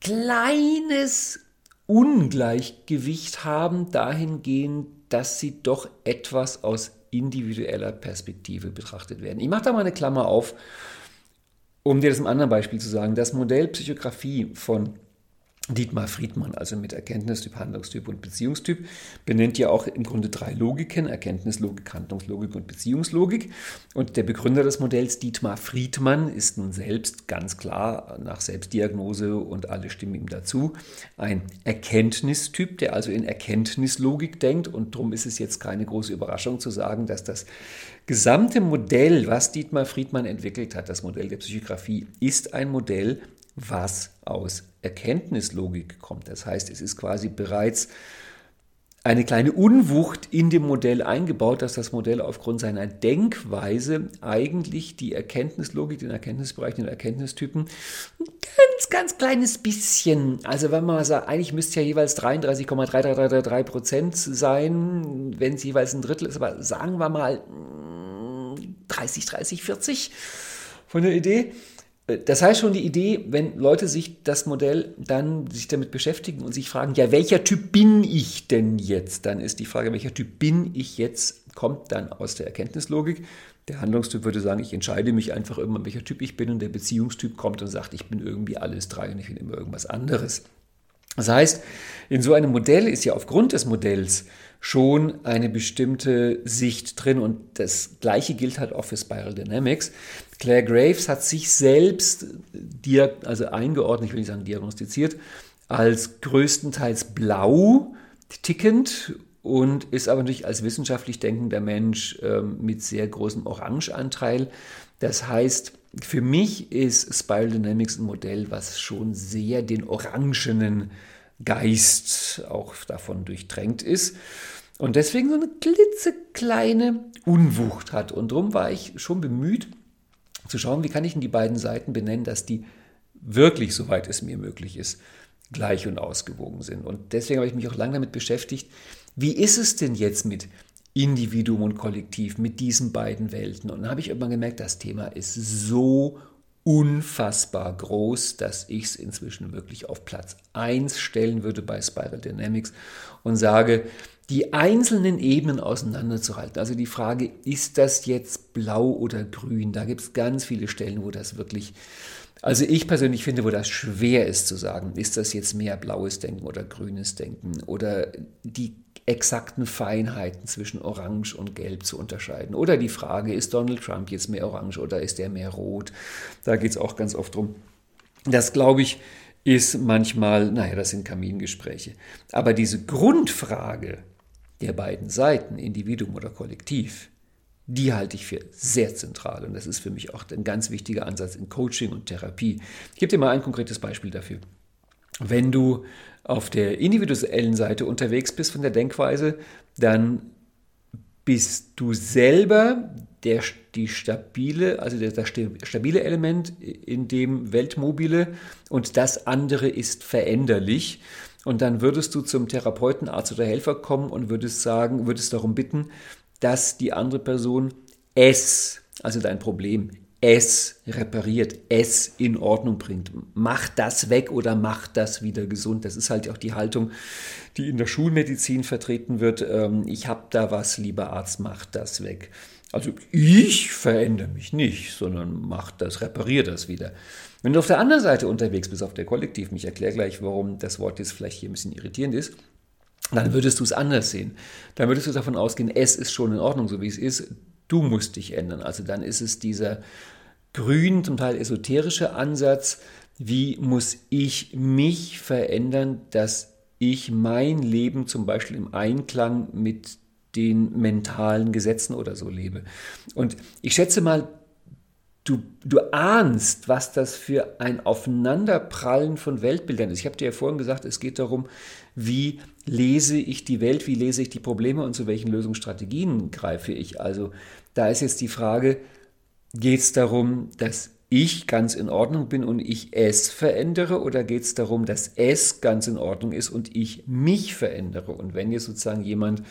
kleines Ungleichgewicht haben dahingehend, dass sie doch etwas aus individueller Perspektive betrachtet werden. Ich mache da mal eine Klammer auf, um dir das im anderen Beispiel zu sagen. Das Modell Psychografie von Dietmar Friedmann, also mit Erkenntnistyp, Handlungstyp und Beziehungstyp, benennt ja auch im Grunde drei Logiken, Erkenntnislogik, Handlungslogik und Beziehungslogik. Und der Begründer des Modells, Dietmar Friedmann, ist nun selbst ganz klar nach Selbstdiagnose und alle stimmen ihm dazu, ein Erkenntnistyp, der also in Erkenntnislogik denkt. Und darum ist es jetzt keine große Überraschung zu sagen, dass das gesamte Modell, was Dietmar Friedmann entwickelt hat, das Modell der Psychografie, ist ein Modell, was aus Erkenntnislogik kommt. Das heißt, es ist quasi bereits eine kleine Unwucht in dem Modell eingebaut, dass das Modell aufgrund seiner Denkweise eigentlich die Erkenntnislogik, den Erkenntnisbereich, den Erkenntnistypen ein ganz, ganz kleines bisschen, also wenn man sagt, eigentlich müsste ja jeweils 33,3333 Prozent sein, wenn es jeweils ein Drittel ist, aber sagen wir mal 30, 30, 40 von der Idee. Das heißt schon die Idee, wenn Leute sich das Modell dann sich damit beschäftigen und sich fragen, ja, welcher Typ bin ich denn jetzt? Dann ist die Frage, welcher Typ bin ich jetzt, kommt dann aus der Erkenntnislogik. Der Handlungstyp würde sagen, ich entscheide mich einfach irgendwann, welcher Typ ich bin und der Beziehungstyp kommt und sagt, ich bin irgendwie alles drei und ich bin immer irgendwas anderes. Das heißt, in so einem Modell ist ja aufgrund des Modells schon eine bestimmte Sicht drin und das gleiche gilt halt auch für Spiral Dynamics. Claire Graves hat sich selbst also eingeordnet, ich will nicht sagen diagnostiziert, als größtenteils blau tickend und ist aber natürlich als wissenschaftlich denkender Mensch äh, mit sehr großem Orangeanteil. Das heißt, für mich ist Spiral Dynamics ein Modell, was schon sehr den orangenen Geist auch davon durchdrängt ist und deswegen so eine klitzekleine Unwucht hat. Und darum war ich schon bemüht zu schauen, wie kann ich in die beiden Seiten benennen, dass die wirklich, soweit es mir möglich ist, gleich und ausgewogen sind. Und deswegen habe ich mich auch lange damit beschäftigt, wie ist es denn jetzt mit Individuum und Kollektiv, mit diesen beiden Welten? Und dann habe ich irgendwann gemerkt, das Thema ist so unfassbar groß, dass ich es inzwischen wirklich auf Platz 1 stellen würde bei Spiral Dynamics und sage, die einzelnen Ebenen auseinanderzuhalten. Also die Frage, ist das jetzt blau oder grün? Da gibt es ganz viele Stellen, wo das wirklich, also ich persönlich finde, wo das schwer ist zu sagen, ist das jetzt mehr blaues Denken oder grünes Denken oder die exakten Feinheiten zwischen Orange und Gelb zu unterscheiden. Oder die Frage, ist Donald Trump jetzt mehr orange oder ist er mehr rot? Da geht es auch ganz oft drum. Das glaube ich ist manchmal, naja, das sind Kamingespräche. Aber diese Grundfrage, der beiden Seiten, Individuum oder Kollektiv, die halte ich für sehr zentral. Und das ist für mich auch ein ganz wichtiger Ansatz in Coaching und Therapie. Ich gebe dir mal ein konkretes Beispiel dafür. Wenn du auf der individuellen Seite unterwegs bist von der Denkweise, dann bist du selber der, die stabile, also der, das stabile Element in dem Weltmobile und das andere ist veränderlich. Und dann würdest du zum Therapeuten, Arzt oder Helfer kommen und würdest sagen, würdest darum bitten, dass die andere Person es, also dein Problem, es repariert, es in Ordnung bringt. Mach das weg oder mach das wieder gesund. Das ist halt auch die Haltung, die in der Schulmedizin vertreten wird. Ähm, ich habe da was, lieber Arzt, mach das weg. Also ich verändere mich nicht, sondern mach das, repariere das wieder. Wenn du auf der anderen Seite unterwegs bist, auf der Kollektiv, ich erkläre gleich, warum das Wort jetzt vielleicht hier ein bisschen irritierend ist, dann würdest du es anders sehen. Dann würdest du davon ausgehen, es ist schon in Ordnung, so wie es ist. Du musst dich ändern. Also dann ist es dieser grün, zum Teil esoterische Ansatz, wie muss ich mich verändern, dass ich mein Leben zum Beispiel im Einklang mit den mentalen Gesetzen oder so lebe. Und ich schätze mal, du, du ahnst, was das für ein Aufeinanderprallen von Weltbildern ist. Ich habe dir ja vorhin gesagt, es geht darum, wie lese ich die Welt, wie lese ich die Probleme und zu welchen Lösungsstrategien greife ich. Also da ist jetzt die Frage, geht es darum, dass ich ganz in Ordnung bin und ich es verändere oder geht es darum, dass es ganz in Ordnung ist und ich mich verändere? Und wenn jetzt sozusagen jemand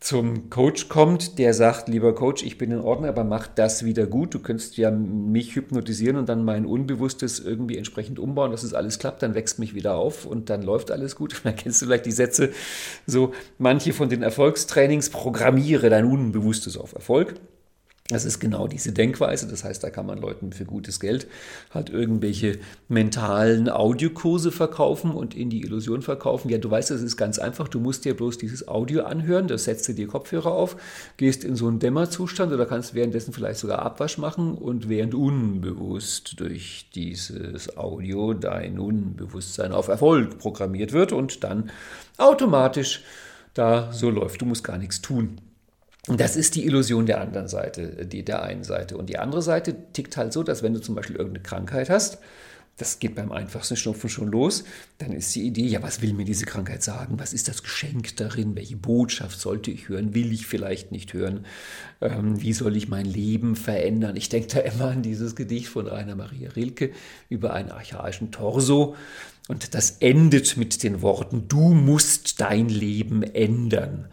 zum Coach kommt, der sagt, lieber Coach, ich bin in Ordnung, aber mach das wieder gut. Du könntest ja mich hypnotisieren und dann mein Unbewusstes irgendwie entsprechend umbauen, dass es alles klappt, dann wächst mich wieder auf und dann läuft alles gut. Dann kennst du vielleicht die Sätze, so manche von den Erfolgstrainings, programmiere dein Unbewusstes auf Erfolg. Das ist genau diese Denkweise. Das heißt, da kann man Leuten für gutes Geld halt irgendwelche mentalen Audiokurse verkaufen und in die Illusion verkaufen. Ja, du weißt, das ist ganz einfach. Du musst dir bloß dieses Audio anhören. Das setzt du dir Kopfhörer auf, gehst in so einen Dämmerzustand oder kannst währenddessen vielleicht sogar Abwasch machen und während unbewusst durch dieses Audio dein Unbewusstsein auf Erfolg programmiert wird und dann automatisch da so läuft. Du musst gar nichts tun. Das ist die Illusion der anderen Seite, die der einen Seite. Und die andere Seite tickt halt so, dass wenn du zum Beispiel irgendeine Krankheit hast, Das geht beim einfachsten Schnupfen schon los. Dann ist die Idee, ja, was will mir diese Krankheit sagen? Was ist das Geschenk darin? Welche Botschaft sollte ich hören? Will ich vielleicht nicht hören? Ähm, wie soll ich mein Leben verändern? Ich denke da immer an dieses Gedicht von Rainer Maria Rilke über einen archaischen Torso. Und das endet mit den Worten, du musst dein Leben ändern.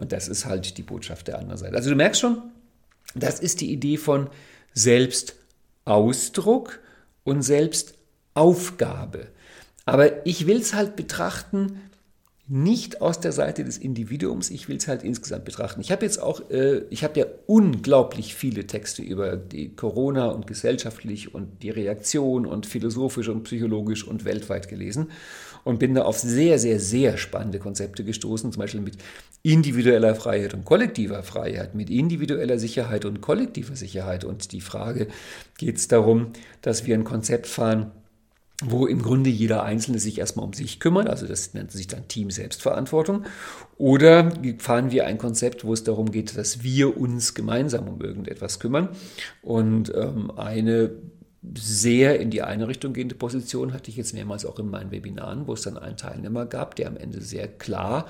Und das ist halt die Botschaft der anderen Seite. Also du merkst schon, das ist die Idee von Selbstausdruck und Selbstausdruck. Aufgabe. Aber ich will es halt betrachten, nicht aus der Seite des Individuums, ich will es halt insgesamt betrachten. Ich habe jetzt auch, äh, ich habe ja unglaublich viele Texte über die Corona und gesellschaftlich und die Reaktion und philosophisch und psychologisch und weltweit gelesen und bin da auf sehr, sehr, sehr spannende Konzepte gestoßen, zum Beispiel mit individueller Freiheit und kollektiver Freiheit, mit individueller Sicherheit und kollektiver Sicherheit. Und die Frage geht es darum, dass wir ein Konzept fahren, wo im Grunde jeder Einzelne sich erstmal um sich kümmert, also das nennt sich dann Team Selbstverantwortung. Oder fahren wir ein Konzept, wo es darum geht, dass wir uns gemeinsam um irgendetwas kümmern. Und ähm, eine sehr in die eine Richtung gehende Position hatte ich jetzt mehrmals auch in meinen Webinaren, wo es dann einen Teilnehmer gab, der am Ende sehr klar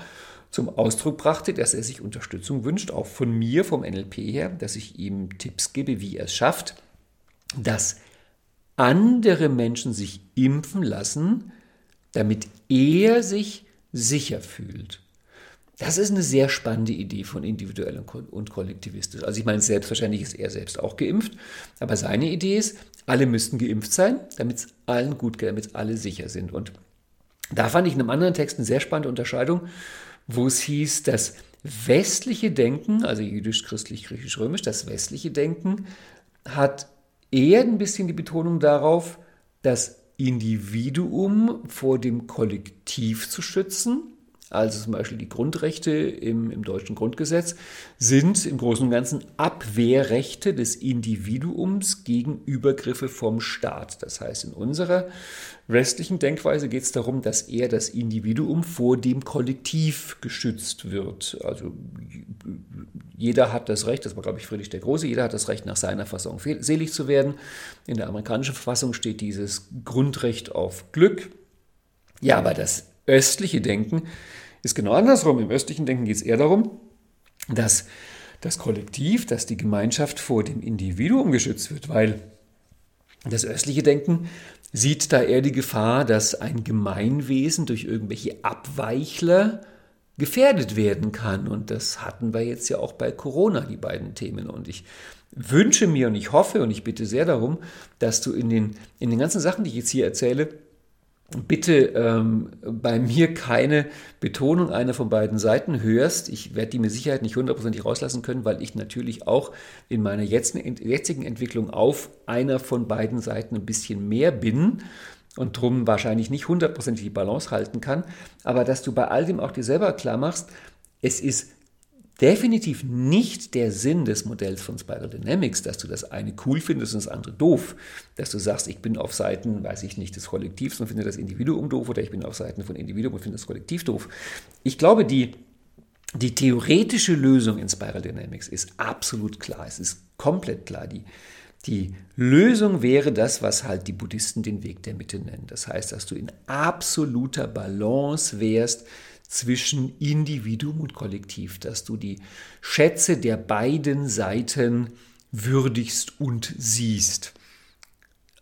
zum Ausdruck brachte, dass er sich Unterstützung wünscht, auch von mir, vom NLP her, dass ich ihm Tipps gebe, wie er es schafft, dass andere Menschen sich impfen lassen, damit er sich sicher fühlt. Das ist eine sehr spannende Idee von individuell und kollektivistisch. Also ich meine, selbstverständlich ist er selbst auch geimpft, aber seine Idee ist, alle müssten geimpft sein, damit es allen gut geht, damit alle sicher sind. Und da fand ich in einem anderen Text eine sehr spannende Unterscheidung, wo es hieß, das westliche Denken, also jüdisch, christlich, griechisch, römisch, das westliche Denken hat eher ein bisschen die Betonung darauf, das Individuum vor dem Kollektiv zu schützen. Also zum Beispiel die Grundrechte im, im, deutschen Grundgesetz sind im Großen und Ganzen Abwehrrechte des Individuums gegen Übergriffe vom Staat. Das heißt, in unserer westlichen Denkweise geht es darum, dass eher das Individuum vor dem Kollektiv geschützt wird. Also jeder hat das Recht, das war glaube ich Friedrich der Große, jeder hat das Recht nach seiner Fassung selig zu werden. In der amerikanischen Verfassung steht dieses Grundrecht auf Glück. Ja, aber das östliche Denken ist genau andersrum. Im östlichen Denken geht es eher darum, dass das Kollektiv, dass die Gemeinschaft vor dem Individuum geschützt wird, weil das östliche Denken sieht da eher die Gefahr, dass ein Gemeinwesen durch irgendwelche Abweichler gefährdet werden kann. Und das hatten wir jetzt ja auch bei Corona, die beiden Themen. Und ich wünsche mir und ich hoffe und ich bitte sehr darum, dass du in den, in den ganzen Sachen, die ich jetzt hier erzähle, bitte ähm, bei mir keine Betonung einer von beiden Seiten hörst. Ich werde die mit Sicherheit nicht hundertprozentig rauslassen können, weil ich natürlich auch in meiner jetzigen Entwicklung auf einer von beiden Seiten ein bisschen mehr bin und drum wahrscheinlich nicht hundertprozentig die Balance halten kann. Aber dass du bei all dem auch dir selber klar machst, es ist definitiv nicht der Sinn des Modells von Spiral Dynamics, dass du das eine cool findest und das andere doof. Dass du sagst, ich bin auf Seiten, weiß ich nicht, des Kollektivs und finde das Individuum doof oder ich bin auf Seiten von Individuum und finde das Kollektiv doof. Ich glaube, die, die theoretische Lösung in Spiral Dynamics ist absolut klar. Es ist komplett klar. Die, die Lösung wäre das, was halt die Buddhisten den Weg der Mitte nennen. Das heißt, dass du in absoluter Balance wärst zwischen Individuum und Kollektiv, dass du die Schätze der beiden Seiten würdigst und siehst.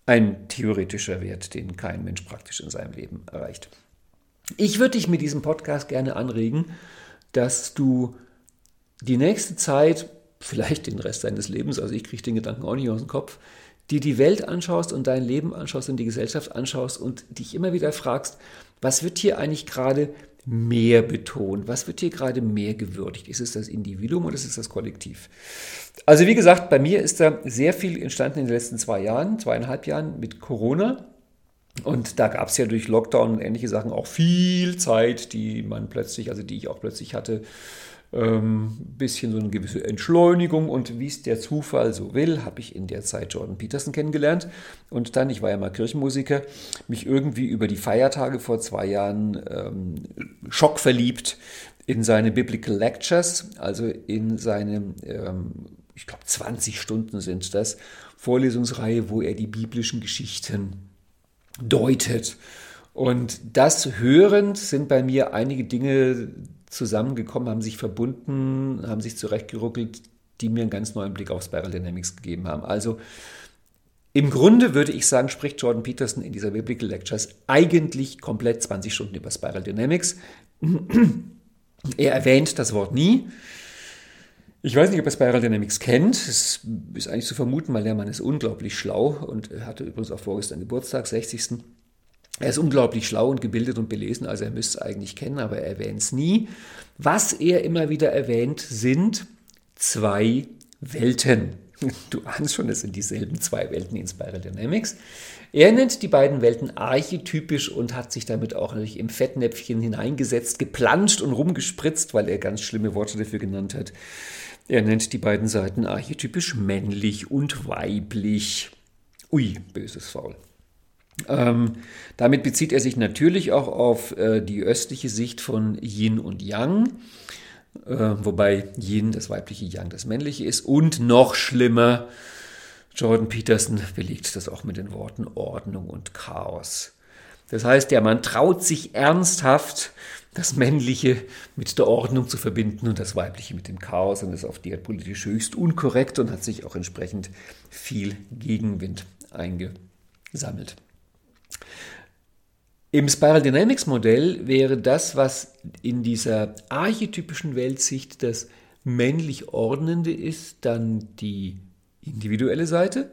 Ein theoretischer Wert, den kein Mensch praktisch in seinem Leben erreicht. Ich würde dich mit diesem Podcast gerne anregen, dass du die nächste Zeit, vielleicht den Rest deines Lebens, also ich kriege den Gedanken auch nicht aus dem Kopf, dir die Welt anschaust und dein Leben anschaust und die Gesellschaft anschaust und dich immer wieder fragst, was wird hier eigentlich gerade mehr betont? Was wird hier gerade mehr gewürdigt? Ist es das Individuum oder ist es das Kollektiv? Also wie gesagt, bei mir ist da sehr viel entstanden in den letzten zwei Jahren, zweieinhalb Jahren mit Corona. Und da gab es ja durch Lockdown und ähnliche Sachen auch viel Zeit, die man plötzlich, also die ich auch plötzlich hatte, ähm, bisschen so eine gewisse Entschleunigung und wie es der Zufall so will, habe ich in der Zeit Jordan Peterson kennengelernt und dann, ich war ja mal Kirchenmusiker, mich irgendwie über die Feiertage vor zwei Jahren ähm, schockverliebt in seine Biblical Lectures, also in seine, ähm, ich glaube 20 Stunden sind das, Vorlesungsreihe, wo er die biblischen Geschichten deutet. Und das hörend sind bei mir einige Dinge zusammengekommen, haben sich verbunden, haben sich zurechtgeruckelt, die mir einen ganz neuen Blick auf Spiral Dynamics gegeben haben. Also im Grunde würde ich sagen, spricht Jordan Peterson in dieser Biblical Lectures eigentlich komplett 20 Stunden über Spiral Dynamics. Er erwähnt das Wort nie. Ich weiß nicht, ob er Spiral Dynamics kennt. Es ist eigentlich zu vermuten, weil der Mann ist unglaublich schlau und hatte übrigens auch vorgestern Geburtstag, 60. Er ist unglaublich schlau und gebildet und belesen, also er müsste es eigentlich kennen, aber er erwähnt es nie. Was er immer wieder erwähnt, sind zwei Welten. Du ahnst schon, es sind dieselben zwei Welten in Spiral Dynamics. Er nennt die beiden Welten archetypisch und hat sich damit auch natürlich im Fettnäpfchen hineingesetzt, geplanscht und rumgespritzt, weil er ganz schlimme Worte dafür genannt hat. Er nennt die beiden Seiten archetypisch männlich und weiblich. Ui, böses Faul. Ähm, damit bezieht er sich natürlich auch auf äh, die östliche Sicht von Yin und Yang, äh, wobei Yin das weibliche, Yang das männliche ist. Und noch schlimmer, Jordan Peterson belegt das auch mit den Worten Ordnung und Chaos. Das heißt, der Mann traut sich ernsthaft, das Männliche mit der Ordnung zu verbinden und das Weibliche mit dem Chaos und ist auf die politisch höchst unkorrekt und hat sich auch entsprechend viel Gegenwind eingesammelt. Im Spiral Dynamics Modell wäre das, was in dieser archetypischen Weltsicht das männlich Ordnende ist, dann die individuelle Seite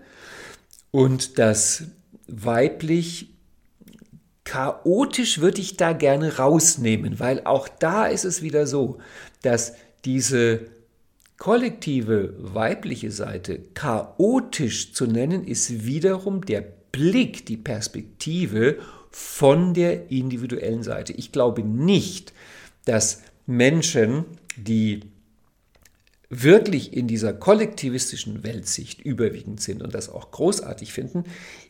und das weiblich chaotisch würde ich da gerne rausnehmen, weil auch da ist es wieder so, dass diese kollektive weibliche Seite chaotisch zu nennen, ist wiederum der Blick, die Perspektive von der individuellen Seite. Ich glaube nicht, dass Menschen, die wirklich in dieser kollektivistischen Weltsicht überwiegend sind und das auch großartig finden,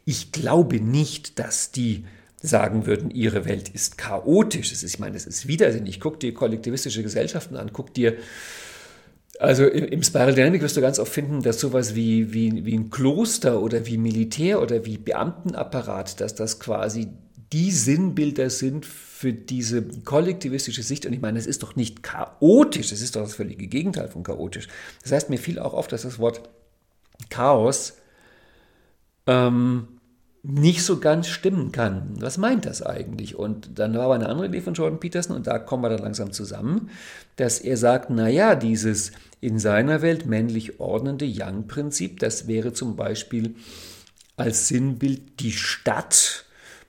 ich glaube nicht, dass die sagen würden, ihre Welt ist chaotisch. Das ist, ich meine, es ist widersinnig. Guck dir kollektivistische Gesellschaften an, guck dir also im Spiral Dynamic wirst du ganz oft finden, dass sowas wie, wie, wie ein Kloster oder wie Militär oder wie Beamtenapparat, dass das quasi die Sinnbilder sind für diese kollektivistische Sicht. Und ich meine, es ist doch nicht chaotisch, es ist doch das völlige Gegenteil von chaotisch. Das heißt, mir fiel auch auf, dass das Wort Chaos ähm, nicht so ganz stimmen kann. Was meint das eigentlich? Und dann war aber eine andere Idee von Jordan Peterson und da kommen wir dann langsam zusammen, dass er sagt, naja, dieses in seiner Welt männlich ordnende Young-Prinzip, das wäre zum Beispiel als Sinnbild die Stadt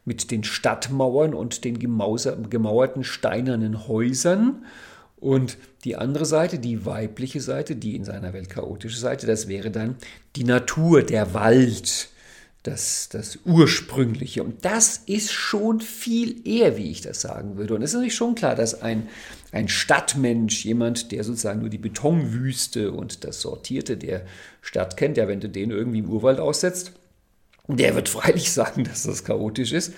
mit den Stadtmauern und den gemauerten steinernen Häusern. Und die andere Seite, die weibliche Seite, die in seiner Welt chaotische Seite, das wäre dann die Natur, der Wald, das, das Ursprüngliche. Und das ist schon viel eher, wie ich das sagen würde. Und es ist natürlich schon klar, dass ein, ein Stadtmensch, jemand, der sozusagen nur die Betonwüste und das Sortierte der Stadt kennt, ja, wenn du den irgendwie im Urwald aussetzt, der wird freilich sagen, dass das chaotisch ist.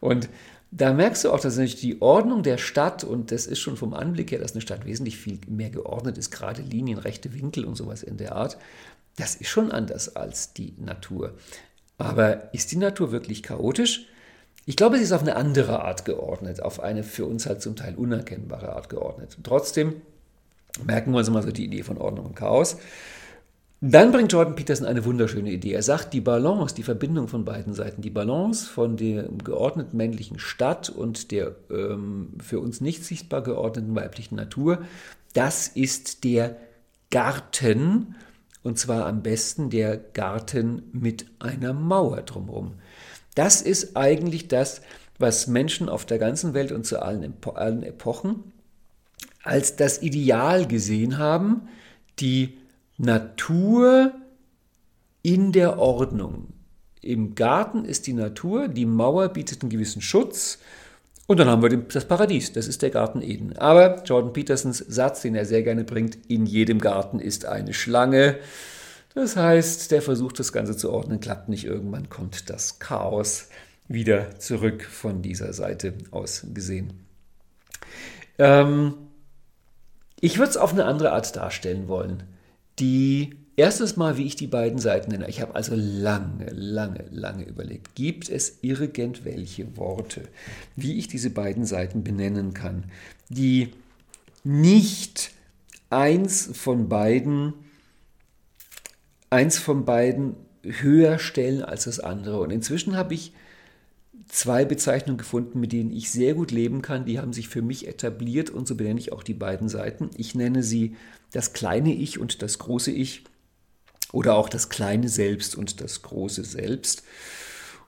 Und da merkst du auch, dass natürlich die Ordnung der Stadt, und das ist schon vom Anblick her, dass eine Stadt wesentlich viel mehr geordnet ist, gerade Linien, rechte Winkel und sowas in der Art, das ist schon anders als die Natur. Aber ist die Natur wirklich chaotisch? Ich glaube, sie ist auf eine andere Art geordnet, auf eine für uns halt zum Teil unerkennbare Art geordnet. trotzdem merken wir uns mal so die Idee von Ordnung und Chaos. Dann bringt Jordan Peterson eine wunderschöne Idee. Er sagt, die Balance, die Verbindung von beiden Seiten, die Balance von der geordneten männlichen Stadt und der ähm, für uns nicht sichtbar geordneten weiblichen Natur, das ist der Garten und zwar am besten der Garten mit einer Mauer drumherum. Das ist eigentlich das, was Menschen auf der ganzen Welt und zu allen, allen Epochen als das Ideal gesehen haben, die Natur in der Ordnung. Im Garten ist die Natur, die Mauer bietet einen gewissen Schutz und dann haben wir das Paradies, das ist der Garten Eden. Aber Jordan Petersons Satz, den er sehr gerne bringt, in jedem Garten ist eine Schlange. Das heißt, der Versuch, das Ganze zu ordnen, klappt nicht. Irgendwann kommt das Chaos wieder zurück von dieser Seite aus gesehen. Ähm, ich würde es auf eine andere Art darstellen wollen, die Erstens mal, wie ich die beiden Seiten nenne. Ich habe also lange, lange, lange überlegt, gibt es irgendwelche Worte, wie ich diese beiden Seiten benennen kann, die nicht eins von beiden, eins von beiden höher stellen als das andere. Und inzwischen habe ich zwei Bezeichnungen gefunden, mit denen ich sehr gut leben kann. Die haben sich für mich etabliert und so benenne ich auch die beiden Seiten. Ich nenne sie das kleine Ich und das große Ich oder auch das kleine Selbst und das große Selbst.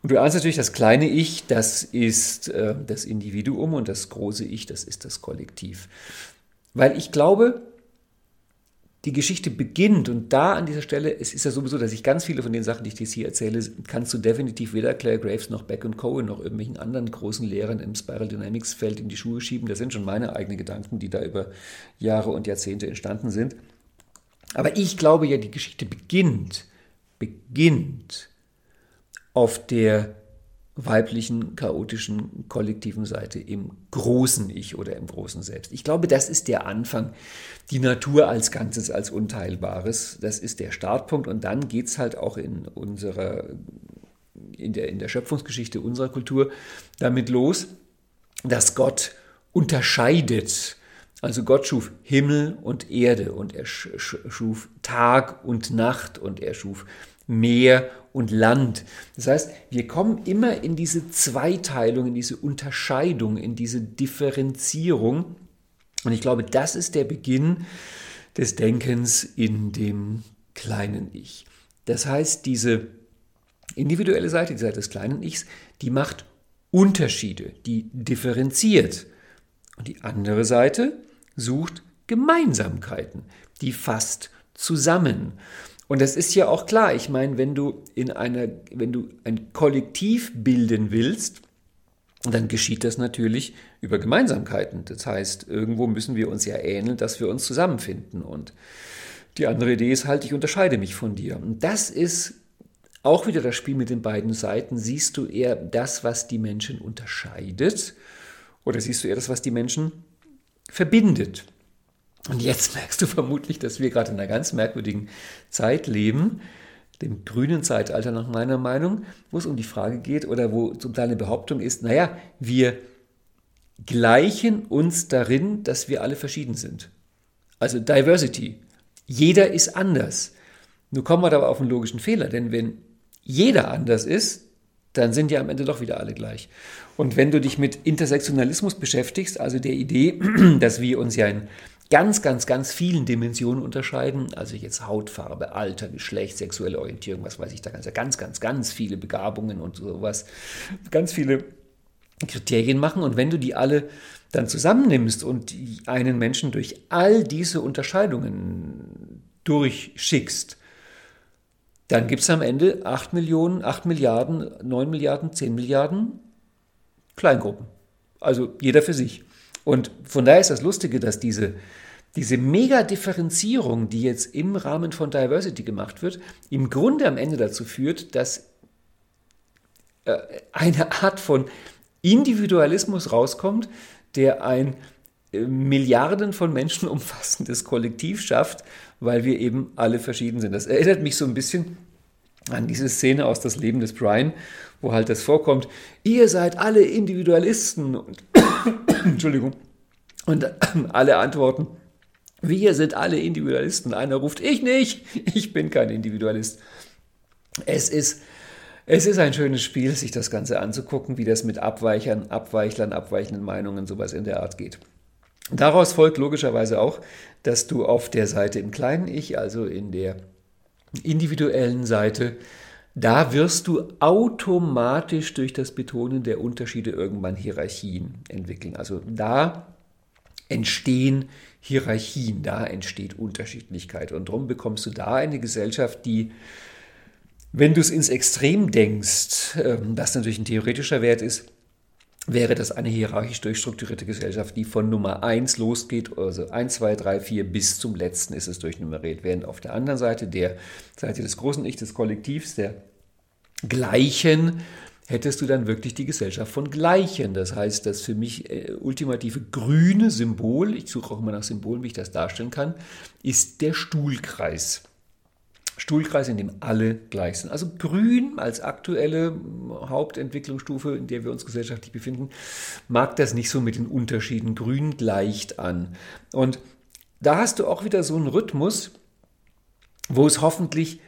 Und du ahnst natürlich, das kleine Ich, das ist äh, das Individuum und das große Ich, das ist das Kollektiv. Weil ich glaube, die Geschichte beginnt und da an dieser Stelle, es ist ja sowieso, dass ich ganz viele von den Sachen, die ich dir hier erzähle, kannst du definitiv weder Claire Graves noch Beck und Cohen noch irgendwelchen anderen großen Lehrern im Spiral Dynamics Feld in die Schuhe schieben. Das sind schon meine eigenen Gedanken, die da über Jahre und Jahrzehnte entstanden sind. Aber ich glaube ja, die Geschichte beginnt, beginnt auf der weiblichen, chaotischen, kollektiven Seite im großen Ich oder im großen Selbst. Ich glaube, das ist der Anfang. Die Natur als Ganzes, als Unteilbares, das ist der Startpunkt. Und dann geht es halt auch in unserer, in der, in der Schöpfungsgeschichte unserer Kultur damit los, dass Gott unterscheidet also Gott schuf Himmel und Erde und er schuf Tag und Nacht und er schuf Meer und Land. Das heißt, wir kommen immer in diese Zweiteilung, in diese Unterscheidung, in diese Differenzierung. Und ich glaube, das ist der Beginn des Denkens in dem kleinen Ich. Das heißt, diese individuelle Seite, die Seite des kleinen Ichs, die macht Unterschiede, die differenziert. Und die andere Seite, sucht Gemeinsamkeiten, die fasst zusammen. Und das ist ja auch klar. Ich meine, wenn du in einer, wenn du ein Kollektiv bilden willst, dann geschieht das natürlich über Gemeinsamkeiten. Das heißt, irgendwo müssen wir uns ja ähneln, dass wir uns zusammenfinden. Und die andere Idee ist halt, ich unterscheide mich von dir. Und das ist auch wieder das Spiel mit den beiden Seiten. Siehst du eher das, was die Menschen unterscheidet? Oder siehst du eher das, was die Menschen verbindet. Und jetzt merkst du vermutlich, dass wir gerade in einer ganz merkwürdigen Zeit leben, dem grünen Zeitalter nach meiner Meinung, wo es um die Frage geht oder wo zum Teil eine Behauptung ist, naja, wir gleichen uns darin, dass wir alle verschieden sind. Also Diversity. Jeder ist anders. Nun kommen wir aber auf einen logischen Fehler, denn wenn jeder anders ist, dann sind ja am Ende doch wieder alle gleich. Und wenn du dich mit Intersektionalismus beschäftigst, also der Idee, dass wir uns ja in ganz, ganz, ganz vielen Dimensionen unterscheiden, also jetzt Hautfarbe, Alter, Geschlecht, sexuelle Orientierung, was weiß ich, da ganz, ganz, ganz, ganz viele Begabungen und sowas, ganz viele Kriterien machen. Und wenn du die alle dann zusammennimmst und einen Menschen durch all diese Unterscheidungen durchschickst, dann gibt es am Ende 8 Millionen, 8 Milliarden, 9 Milliarden, 10 Milliarden Kleingruppen. Also jeder für sich. Und von daher ist das Lustige, dass diese, diese Mega-Differenzierung, die jetzt im Rahmen von Diversity gemacht wird, im Grunde am Ende dazu führt, dass äh, eine Art von Individualismus rauskommt, der ein äh, Milliarden von Menschen umfassendes Kollektiv schafft, weil wir eben alle verschieden sind. Das erinnert mich so ein bisschen an diese Szene aus das Leben des Brian, wo halt das vorkommt, ihr seid alle Individualisten und Entschuldigung. Und alle antworten, wir sind alle Individualisten. Einer ruft, ich nicht, ich bin kein Individualist. Es ist, es ist ein schönes Spiel, sich das Ganze anzugucken, wie das mit Abweichern, Abweichlern, abweichenden Meinungen, sowas in der Art geht. Daraus folgt logischerweise auch, dass du auf der Seite im kleinen Ich, also in der individuellen Seite, da wirst du automatisch durch das Betonen der Unterschiede irgendwann Hierarchien entwickeln. Also da entstehen Hierarchien, da entsteht Unterschiedlichkeit. Und darum bekommst du da eine Gesellschaft, die, wenn du es ins Extrem denkst, ähm, das natürlich ein theoretischer Wert ist, wäre das eine hierarchisch durchstrukturierte Gesellschaft, die von Nummer 1 losgeht, also 1, 2, 3, 4 bis zum letzten ist es durchnummeriert, während auf der anderen Seite der Seite des großen Ich, des Kollektivs, der Gleichen, hättest du dann wirklich die Gesellschaft von Gleichen. Das heißt, das für mich äh, ultimative grüne Symbol, ich suche auch immer nach Symbolen, wie ich das darstellen kann, ist der Stuhlkreis. Stuhlkreis, in dem alle gleich sind. Also grün als aktuelle Hauptentwicklungsstufe, in der wir uns gesellschaftlich befinden, mag das nicht so mit den Unterschieden. Grün gleicht an. Und da hast du auch wieder so einen Rhythmus, wo es hoffentlich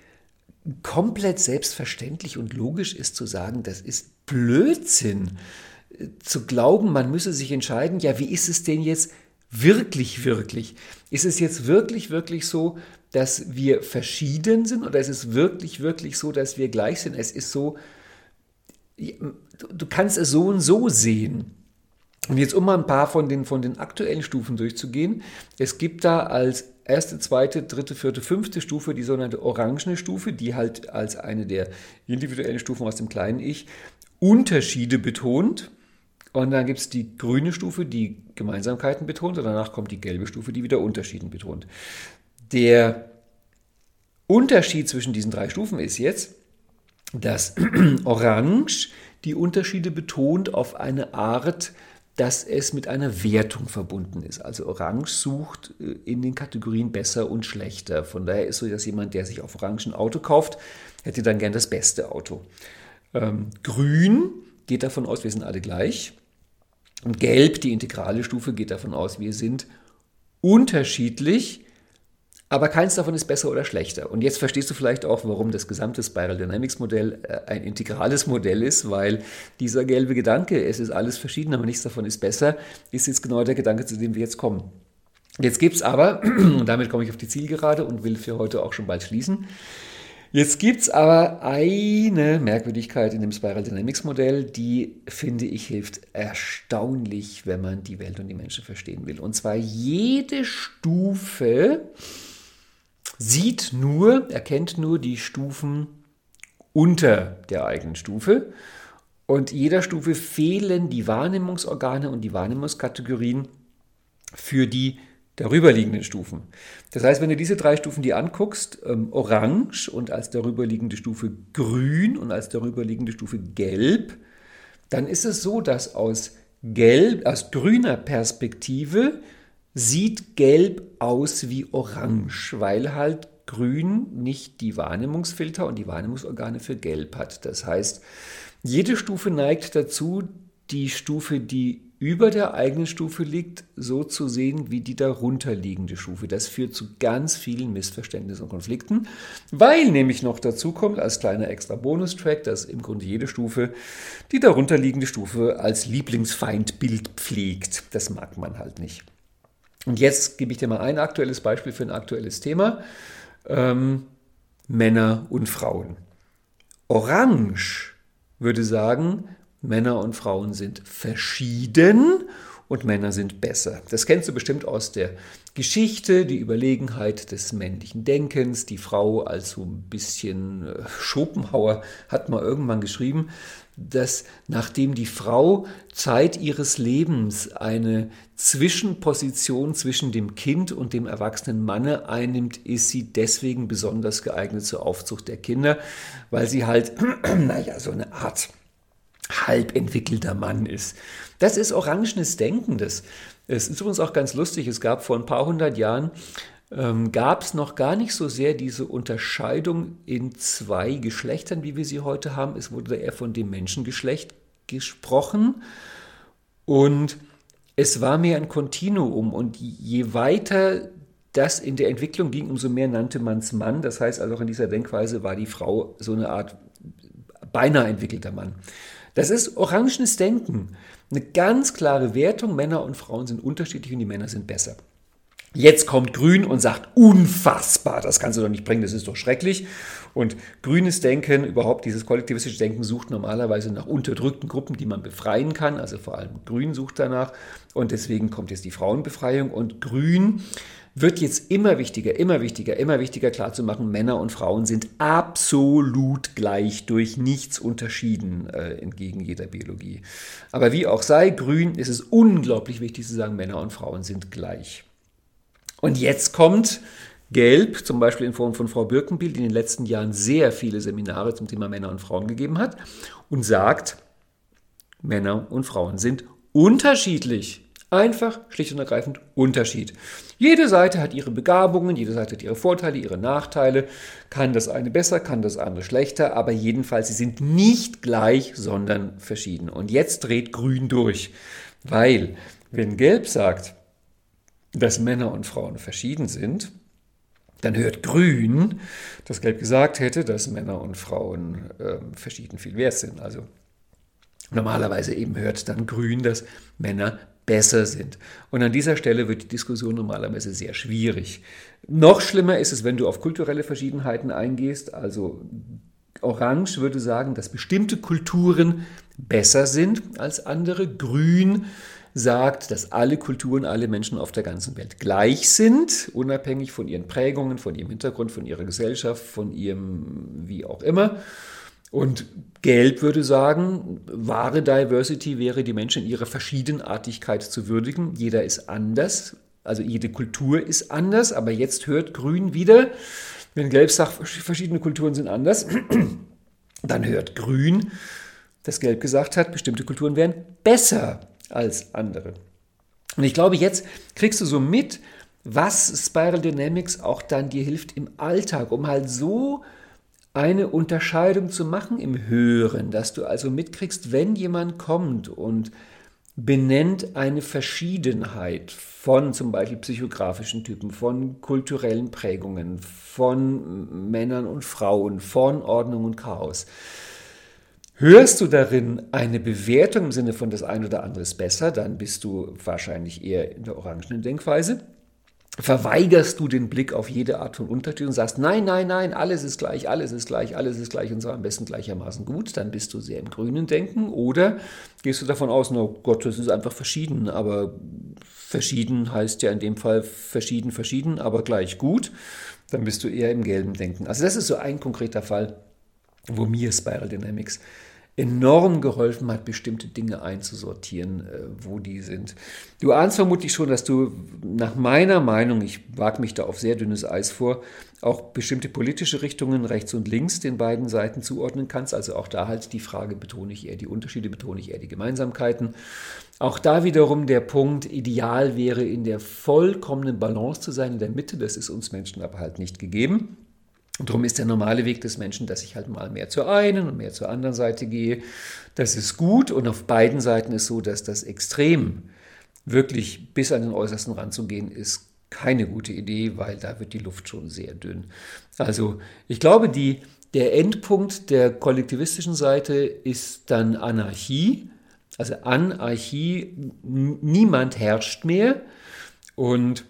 komplett selbstverständlich und logisch ist zu sagen, das ist Blödsinn. Zu glauben, man müsse sich entscheiden, ja, wie ist es denn jetzt wirklich, wirklich? Ist es jetzt wirklich, wirklich so, dass wir verschieden sind oder ist es wirklich, wirklich so, dass wir gleich sind? Es ist so, du kannst es so und so sehen. Und jetzt um mal ein paar von den, von den aktuellen Stufen durchzugehen. Es gibt da als erste, zweite, dritte, vierte, fünfte Stufe die sogenannte orangene Stufe, die halt als eine der individuellen Stufen aus dem kleinen Ich Unterschiede betont. Und dann gibt es die grüne Stufe, die Gemeinsamkeiten betont. Und danach kommt die gelbe Stufe, die wieder Unterschieden betont. Der Unterschied zwischen diesen drei Stufen ist jetzt, dass Orange die Unterschiede betont auf eine Art, dass es mit einer Wertung verbunden ist. Also Orange sucht äh, in den Kategorien besser und schlechter. Von daher ist so, dass jemand, der sich auf Orange ein Auto kauft, hätte dann gern das beste Auto. Ähm, Grün geht davon aus, wir sind alle gleich. Und Gelb, die integrale Stufe, geht davon aus, wir sind unterschiedlich aber keins davon ist besser oder schlechter. Und jetzt verstehst du vielleicht auch, warum das gesamte Spiral Dynamics Modell äh, ein integrales Modell ist, weil dieser gelbe Gedanke, es ist alles verschieden, aber nichts davon ist besser, ist jetzt genau der Gedanke, zu dem wir jetzt kommen. Jetzt gibt es aber, und damit komme ich auf die Zielgerade und will für heute auch schon bald schließen, Jetzt gibt es aber eine Merkwürdigkeit in dem Spiral Dynamics Modell, die, finde ich, hilft erstaunlich, wenn man die Welt und die Menschen verstehen will. Und zwar jede Stufe sieht nur, erkennt nur die Stufen unter der eigenen Stufe. Und jeder Stufe fehlen die Wahrnehmungsorgane und die Wahrnehmungskategorien für die darüberliegenden Stufen. Das heißt, wenn du diese drei Stufen dir anguckst, ähm, orange und als darüberliegende Stufe grün und als darüberliegende Stufe gelb, dann ist es so, dass aus gelb, aus grüner Perspektive sieht gelb aus wie orange, weil halt grün nicht die Wahrnehmungsfilter und die Wahrnehmungsorgane für gelb hat. Das heißt, jede Stufe neigt dazu, die Stufe, die über der eigenen Stufe liegt, so zu sehen wie die darunterliegende Stufe. Das führt zu ganz vielen Missverständnissen und Konflikten, weil nämlich noch dazu kommt, als kleiner extra Bonustrack, dass im Grunde jede Stufe die darunterliegende Stufe als Lieblingsfeindbild pflegt. Das mag man halt nicht. Und jetzt gebe ich dir mal ein aktuelles Beispiel für ein aktuelles Thema. Ähm, Männer und Frauen. Orange würde sagen, Männer und Frauen sind verschieden und Männer sind besser. Das kennst du bestimmt aus der Geschichte, die Überlegenheit des männlichen Denkens. Die Frau als so ein bisschen äh, Schopenhauer hat mal irgendwann geschrieben, dass nachdem die Frau Zeit ihres Lebens eine Zwischenposition zwischen dem Kind und dem erwachsenen Manne einnimmt, ist sie deswegen besonders geeignet zur Aufzucht der Kinder, weil sie halt, naja, so eine Art halb entwickelter Mann ist. Das ist orangenes Denken. Das, es ist übrigens auch ganz lustig. Es gab vor ein paar hundert Jahren ähm, gab es noch gar nicht so sehr diese Unterscheidung in zwei Geschlechtern, wie wir sie heute haben. Es wurde eher von dem Menschengeschlecht gesprochen und es war mehr ein Kontinuum und je weiter das in der Entwicklung ging, umso mehr nannte man es Mann. Das heißt also auch in dieser Denkweise war die Frau so eine Art beinahe entwickelter Mann. Das ist orangenes Denken. Eine ganz klare Wertung, Männer und Frauen sind unterschiedlich und die Männer sind besser. Jetzt kommt Grün und sagt, unfassbar, das kannst du doch nicht bringen, das ist doch schrecklich. Und grünes Denken, überhaupt dieses kollektivistische Denken, sucht normalerweise nach unterdrückten Gruppen, die man befreien kann. Also vor allem Grün sucht danach. Und deswegen kommt jetzt die Frauenbefreiung. Und Grün wird jetzt immer wichtiger, immer wichtiger, immer wichtiger klarzumachen, Männer und Frauen sind absolut gleich, durch nichts unterschieden, äh, entgegen jeder Biologie. Aber wie auch sei, Grün ist es unglaublich wichtig zu sagen, Männer und Frauen sind gleich. Und jetzt kommt Gelb, zum Beispiel in Form von Frau Birkenbild, die in den letzten Jahren sehr viele Seminare zum Thema Männer und Frauen gegeben hat und sagt, Männer und Frauen sind unterschiedlich. Einfach, schlicht und ergreifend Unterschied. Jede Seite hat ihre Begabungen, jede Seite hat ihre Vorteile, ihre Nachteile. Kann das eine besser, kann das andere schlechter, aber jedenfalls, sie sind nicht gleich, sondern verschieden. Und jetzt dreht Grün durch, weil wenn Gelb sagt, dass Männer und Frauen verschieden sind, dann hört Grün, dass Gelb gesagt hätte, dass Männer und Frauen äh, verschieden viel wert sind. Also normalerweise eben hört dann Grün, dass Männer besser sind. Und an dieser Stelle wird die Diskussion normalerweise sehr schwierig. Noch schlimmer ist es, wenn du auf kulturelle Verschiedenheiten eingehst. Also Orange würde sagen, dass bestimmte Kulturen besser sind als andere. Grün sagt, dass alle Kulturen, alle Menschen auf der ganzen Welt gleich sind, unabhängig von ihren Prägungen, von ihrem Hintergrund, von ihrer Gesellschaft, von ihrem wie auch immer. Und Gelb würde sagen, wahre Diversity wäre, die Menschen in ihrer Verschiedenartigkeit zu würdigen. Jeder ist anders, also jede Kultur ist anders, aber jetzt hört Grün wieder, wenn Gelb sagt, verschiedene Kulturen sind anders, dann hört Grün, dass Gelb gesagt hat, bestimmte Kulturen wären besser als andere. Und ich glaube, jetzt kriegst du so mit, was Spiral Dynamics auch dann dir hilft im Alltag, um halt so eine Unterscheidung zu machen im Hören, dass du also mitkriegst, wenn jemand kommt und benennt eine Verschiedenheit von zum Beispiel psychografischen Typen, von kulturellen Prägungen, von Männern und Frauen, von Ordnung und Chaos. Hörst du darin eine Bewertung im Sinne von das eine oder andere ist besser, dann bist du wahrscheinlich eher in der orangenen Denkweise verweigerst du den Blick auf jede Art von Unterschied und sagst, nein, nein, nein, alles ist gleich, alles ist gleich, alles ist gleich und zwar am besten gleichermaßen gut, dann bist du sehr im grünen Denken oder gehst du davon aus, oh Gott, das ist einfach verschieden, aber verschieden heißt ja in dem Fall verschieden, verschieden, aber gleich gut, dann bist du eher im gelben Denken. Also das ist so ein konkreter Fall, wo mir Spiral Dynamics enorm geholfen hat, bestimmte Dinge einzusortieren, äh, wo die sind. Du ahnst vermutlich schon, dass du nach meiner Meinung, ich wage mich da auf sehr dünnes Eis vor, auch bestimmte politische Richtungen rechts und links den beiden Seiten zuordnen kannst. Also auch da halt die Frage, betone ich eher die Unterschiede, betone ich eher die Gemeinsamkeiten. Auch da wiederum der Punkt, ideal wäre in der vollkommenen Balance zu sein, in der Mitte, das ist uns Menschen aber halt nicht gegeben. Und darum ist der normale Weg des Menschen, dass ich halt mal mehr zur einen und mehr zur anderen Seite gehe. Das ist gut und auf beiden Seiten ist so, dass das Extrem wirklich bis an den äußersten Rand zu gehen, ist keine gute Idee, weil da wird die Luft schon sehr dünn. Also ich glaube, die, der Endpunkt der kollektivistischen Seite ist dann Anarchie. Also Anarchie, niemand herrscht mehr. Und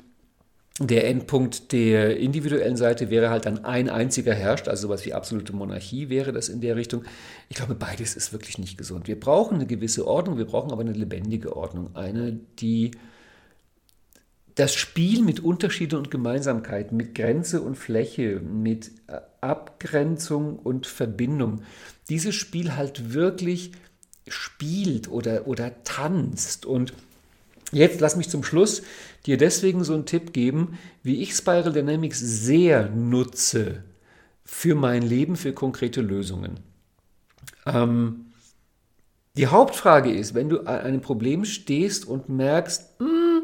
der Endpunkt der individuellen Seite wäre halt dann ein einziger herrscht, also sowas wie absolute Monarchie wäre das in der Richtung. Ich glaube, beides ist wirklich nicht gesund. Wir brauchen eine gewisse Ordnung, wir brauchen aber eine lebendige Ordnung, eine, die das Spiel mit Unterschieden und Gemeinsamkeiten, mit Grenze und Fläche, mit Abgrenzung und Verbindung, dieses Spiel halt wirklich spielt oder, oder tanzt und Jetzt lass mich zum Schluss dir deswegen so einen Tipp geben, wie ich Spiral Dynamics sehr nutze für mein Leben, für konkrete Lösungen. Ähm, die Hauptfrage ist, wenn du an einem Problem stehst und merkst, mh, hm,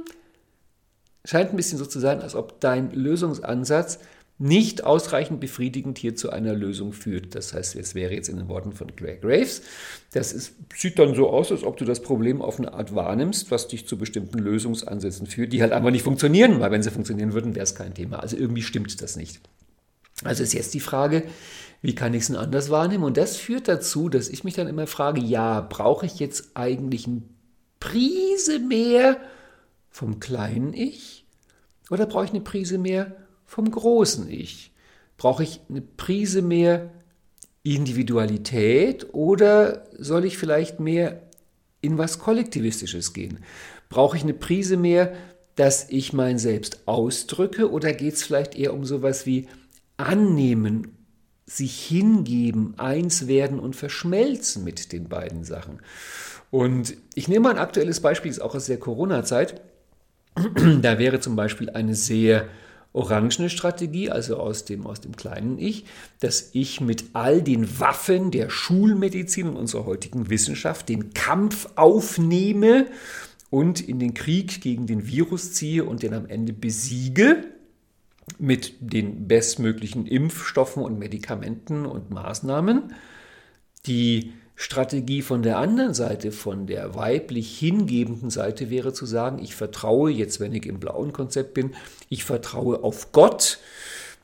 scheint ein bisschen so zu sein, als ob dein Lösungsansatz nicht ausreichend befriedigend hier zu einer Lösung führt. Das heißt, es wäre jetzt in den Worten von Claire Graves, das ist, sieht dann so aus, als ob du das Problem auf eine Art wahrnimmst, was dich zu bestimmten Lösungsansätzen führt, die halt einfach nicht funktionieren, weil wenn sie funktionieren würden, wäre es kein Thema. Also irgendwie stimmt das nicht. Also ist jetzt die Frage, wie kann ich es denn anders wahrnehmen? Und das führt dazu, dass ich mich dann immer frage, ja, brauche ich jetzt eigentlich ein Prise mehr vom kleinen Ich oder brauche ich eine Prise mehr vom großen Ich? Brauche ich eine Prise mehr Individualität oder soll ich vielleicht mehr in was Kollektivistisches gehen? Brauche ich eine Prise mehr, dass ich mein Selbst ausdrücke oder geht es vielleicht eher um sowas wie annehmen, sich hingeben, eins werden und verschmelzen mit den beiden Sachen? Und ich nehme mal ein aktuelles Beispiel, ist auch aus der Corona-Zeit. Da wäre zum Beispiel eine sehr orangene Strategie, also aus dem, aus dem kleinen Ich, dass ich mit all den Waffen der Schulmedizin und unserer heutigen Wissenschaft den Kampf aufnehme, und in den Krieg gegen den Virus ziehe und den am Ende besiege mit den bestmöglichen Impfstoffen und Medikamenten und Maßnahmen. Die Strategie von der anderen Seite, von der weiblich hingebenden Seite wäre zu sagen, ich vertraue jetzt, wenn ich im blauen Konzept bin, ich vertraue auf Gott.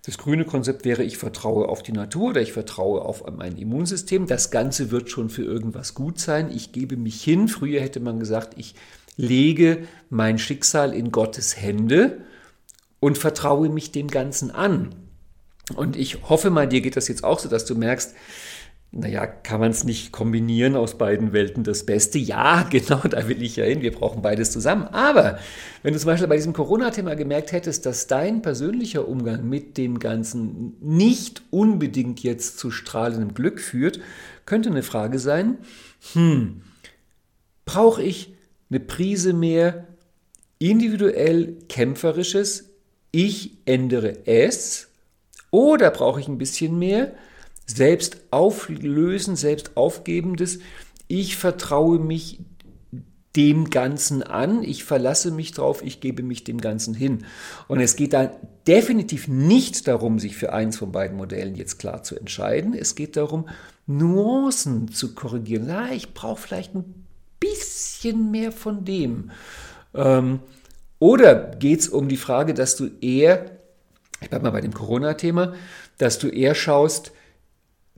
Das grüne Konzept wäre, ich vertraue auf die Natur oder ich vertraue auf mein Immunsystem. Das Ganze wird schon für irgendwas gut sein. Ich gebe mich hin. Früher hätte man gesagt, ich lege mein Schicksal in Gottes Hände und vertraue mich dem Ganzen an. Und ich hoffe mal, dir geht das jetzt auch so, dass du merkst, naja, kann man es nicht kombinieren aus beiden Welten das Beste? Ja, genau, da will ich ja hin. Wir brauchen beides zusammen. Aber wenn du zum Beispiel bei diesem Corona-Thema gemerkt hättest, dass dein persönlicher Umgang mit dem Ganzen nicht unbedingt jetzt zu strahlendem Glück führt, könnte eine Frage sein, hm, brauche ich eine Prise mehr individuell kämpferisches, ich ändere es, oder brauche ich ein bisschen mehr selbst auflösen, selbst aufgebendes. Ich vertraue mich dem Ganzen an, ich verlasse mich drauf, ich gebe mich dem Ganzen hin. Und es geht da definitiv nicht darum, sich für eins von beiden Modellen jetzt klar zu entscheiden. Es geht darum, Nuancen zu korrigieren. Ja, ich brauche vielleicht ein bisschen mehr von dem. Ähm, oder geht es um die Frage, dass du eher, ich bleibe mal bei dem Corona-Thema, dass du eher schaust,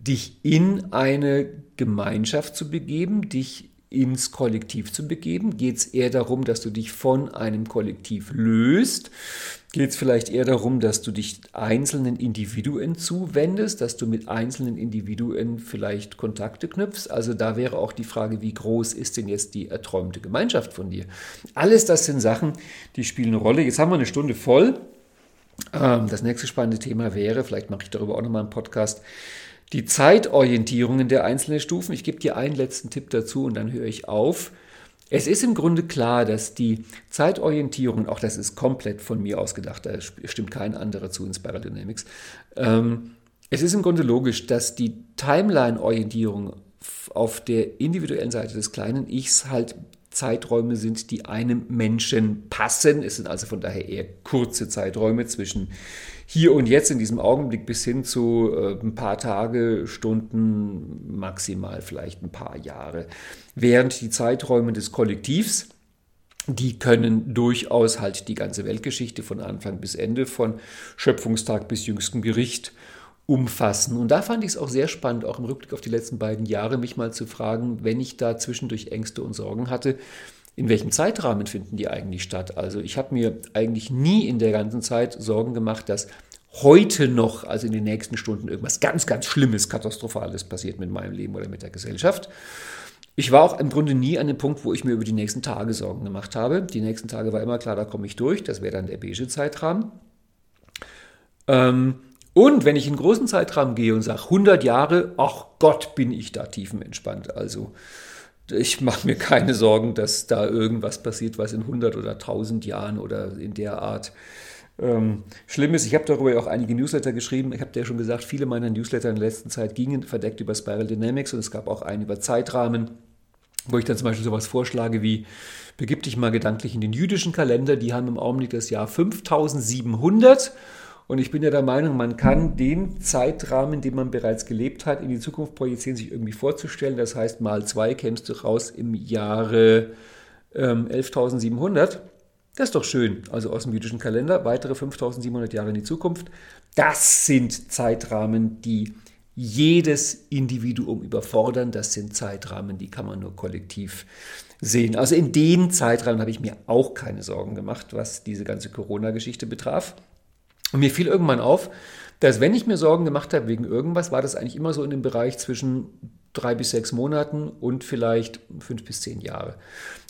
dich in eine Gemeinschaft zu begeben, dich ins Kollektiv zu begeben? Geht es eher darum, dass du dich von einem Kollektiv löst? Geht es vielleicht eher darum, dass du dich einzelnen Individuen zuwendest, dass du mit einzelnen Individuen vielleicht Kontakte knüpfst? Also da wäre auch die Frage, wie groß ist denn jetzt die erträumte Gemeinschaft von dir? Alles das sind Sachen, die spielen eine Rolle. Jetzt haben wir eine Stunde voll. Ähm, das nächste spannende Thema wäre, vielleicht mache ich darüber auch nochmal einen Podcast, die Zeitorientierungen der einzelnen Stufen. Ich gebe dir einen letzten Tipp dazu und dann höre ich auf. Es ist im Grunde klar, dass die Zeitorientierung, auch das ist komplett von mir ausgedacht, da stimmt kein anderer zu in Spiral Dynamics, ähm, es ist im Grunde logisch, dass die Timeline-Orientierung auf der individuellen Seite des kleinen Ichs halt Zeiträume sind, die einem Menschen passen. Es sind also von daher eher kurze Zeiträume zwischen hier und jetzt in diesem Augenblick bis hin zu äh, ein paar Tage, Stunden, maximal vielleicht ein paar Jahre. Während die Zeiträume des Kollektivs, die können durchaus halt die ganze Weltgeschichte von Anfang bis Ende, von Schöpfungstag bis jüngstem Gericht umfassen. Und da fand ich es auch sehr spannend, auch im Rückblick auf die letzten beiden Jahre, mich mal zu fragen, wenn ich da zwischendurch Ängste und Sorgen hatte, in welchem Zeitrahmen finden die eigentlich statt? Also ich habe mir eigentlich nie in der ganzen Zeit Sorgen gemacht, dass heute noch, also in den nächsten Stunden, irgendwas ganz, ganz Schlimmes, Katastrophales passiert mit meinem Leben oder mit der Gesellschaft. Ich war auch im Grunde nie an dem Punkt, wo ich mir über die nächsten Tage Sorgen gemacht habe. Die nächsten Tage war immer klar, da komme ich durch. Das wäre dann der beige Zeitrahmen. Ähm, und wenn ich in großen Zeitrahmen gehe und sage 100 Jahre, ach Gott, bin ich da tiefenentspannt. Also ich mache mir keine Sorgen, dass da irgendwas passiert, was in 100 oder 1000 Jahren oder in der Art ähm, schlimm ist. Ich habe darüber ja auch einige Newsletter geschrieben. Ich habe ja schon gesagt, viele meiner Newsletter in der letzten Zeit gingen verdeckt über Spiral Dynamics und es gab auch einen über Zeitrahmen, wo ich dann zum Beispiel sowas vorschlage wie, begib dich mal gedanklich in den jüdischen Kalender. Die haben im Augenblick das Jahr 5700 und ich bin ja der Meinung, man kann den Zeitrahmen, den man bereits gelebt hat, in die Zukunft projizieren, sich irgendwie vorzustellen. Das heißt, mal zwei kämst du raus im Jahre ähm, 11.700. Das ist doch schön. Also aus dem jüdischen Kalender, weitere 5700 Jahre in die Zukunft. Das sind Zeitrahmen, die jedes Individuum überfordern. Das sind Zeitrahmen, die kann man nur kollektiv sehen. Also in den Zeitrahmen habe ich mir auch keine Sorgen gemacht, was diese ganze Corona-Geschichte betraf. Und mir fiel irgendwann auf, dass wenn ich mir Sorgen gemacht habe wegen irgendwas, war das eigentlich immer so in dem Bereich zwischen drei bis sechs Monaten und vielleicht fünf bis zehn Jahre.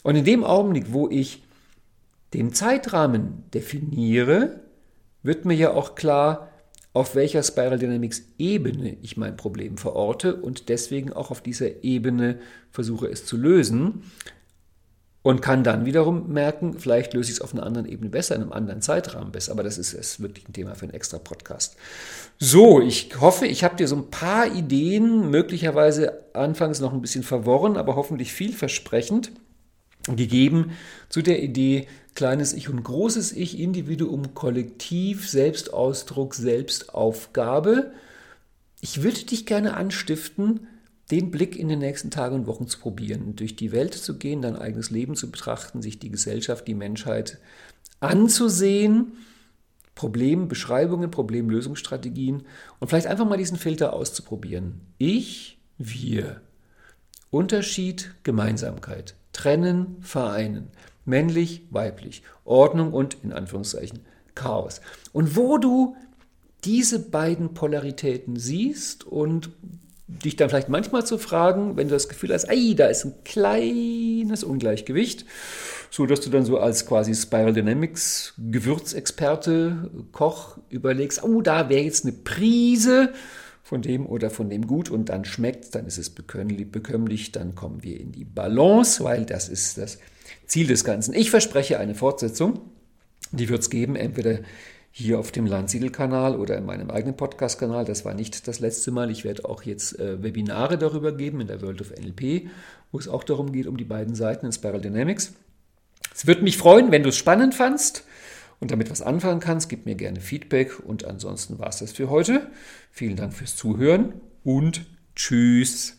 Und in dem Augenblick, wo ich den Zeitrahmen definiere, wird mir ja auch klar, auf welcher Spiral Dynamics Ebene ich mein Problem verorte und deswegen auch auf dieser Ebene versuche es zu lösen und kann dann wiederum merken, vielleicht löse ich es auf einer anderen Ebene besser, in einem anderen Zeitrahmen besser. Aber das ist, ist wirklich ein Thema für einen extra Podcast. So, ich hoffe, ich habe dir so ein paar Ideen, möglicherweise anfangs noch ein bisschen verworren, aber hoffentlich vielversprechend, gegeben zu der Idee kleines Ich und großes Ich, Individuum, Kollektiv, Selbstausdruck, Selbstaufgabe. Ich würde dich gerne anstiften, den Blick in den nächsten Tagen und Wochen zu probieren, durch die Welt zu gehen, dein eigenes Leben zu betrachten, sich die Gesellschaft, die Menschheit anzusehen, Problembeschreibungen, Problemlösungsstrategien und vielleicht einfach mal diesen Filter auszuprobieren. Ich, wir. Unterschied, Gemeinsamkeit. Trennen, vereinen. Männlich, weiblich. Ordnung und, in Anführungszeichen, Chaos. Und wo du diese beiden Polaritäten siehst und dich dann vielleicht manchmal zu fragen, wenn du das Gefühl hast, ei, da ist ein kleines Ungleichgewicht, so dass du dann so als quasi Spiral Dynamics Gewürzexperte, Koch überlegst, oh, da wäre jetzt eine Prise von dem oder von dem gut und dann schmeckt, dann ist es bekömmlich, dann kommen wir in die Balance, weil das ist das Ziel des Ganzen. Ich verspreche eine Fortsetzung, die wird es geben, entweder hier auf dem Landsiedel-Kanal oder in meinem eigenen Podcast-Kanal. Das war nicht das letzte Mal. Ich werde auch jetzt äh, Webinare darüber geben in der World of NLP, wo es auch darum geht, um die beiden Seiten in Spiral Dynamics. Es würde mich freuen, wenn du es spannend fandst und damit was anfangen kannst. Gib mir gerne Feedback und ansonsten war es das für heute. Vielen Dank fürs Zuhören und tschüss.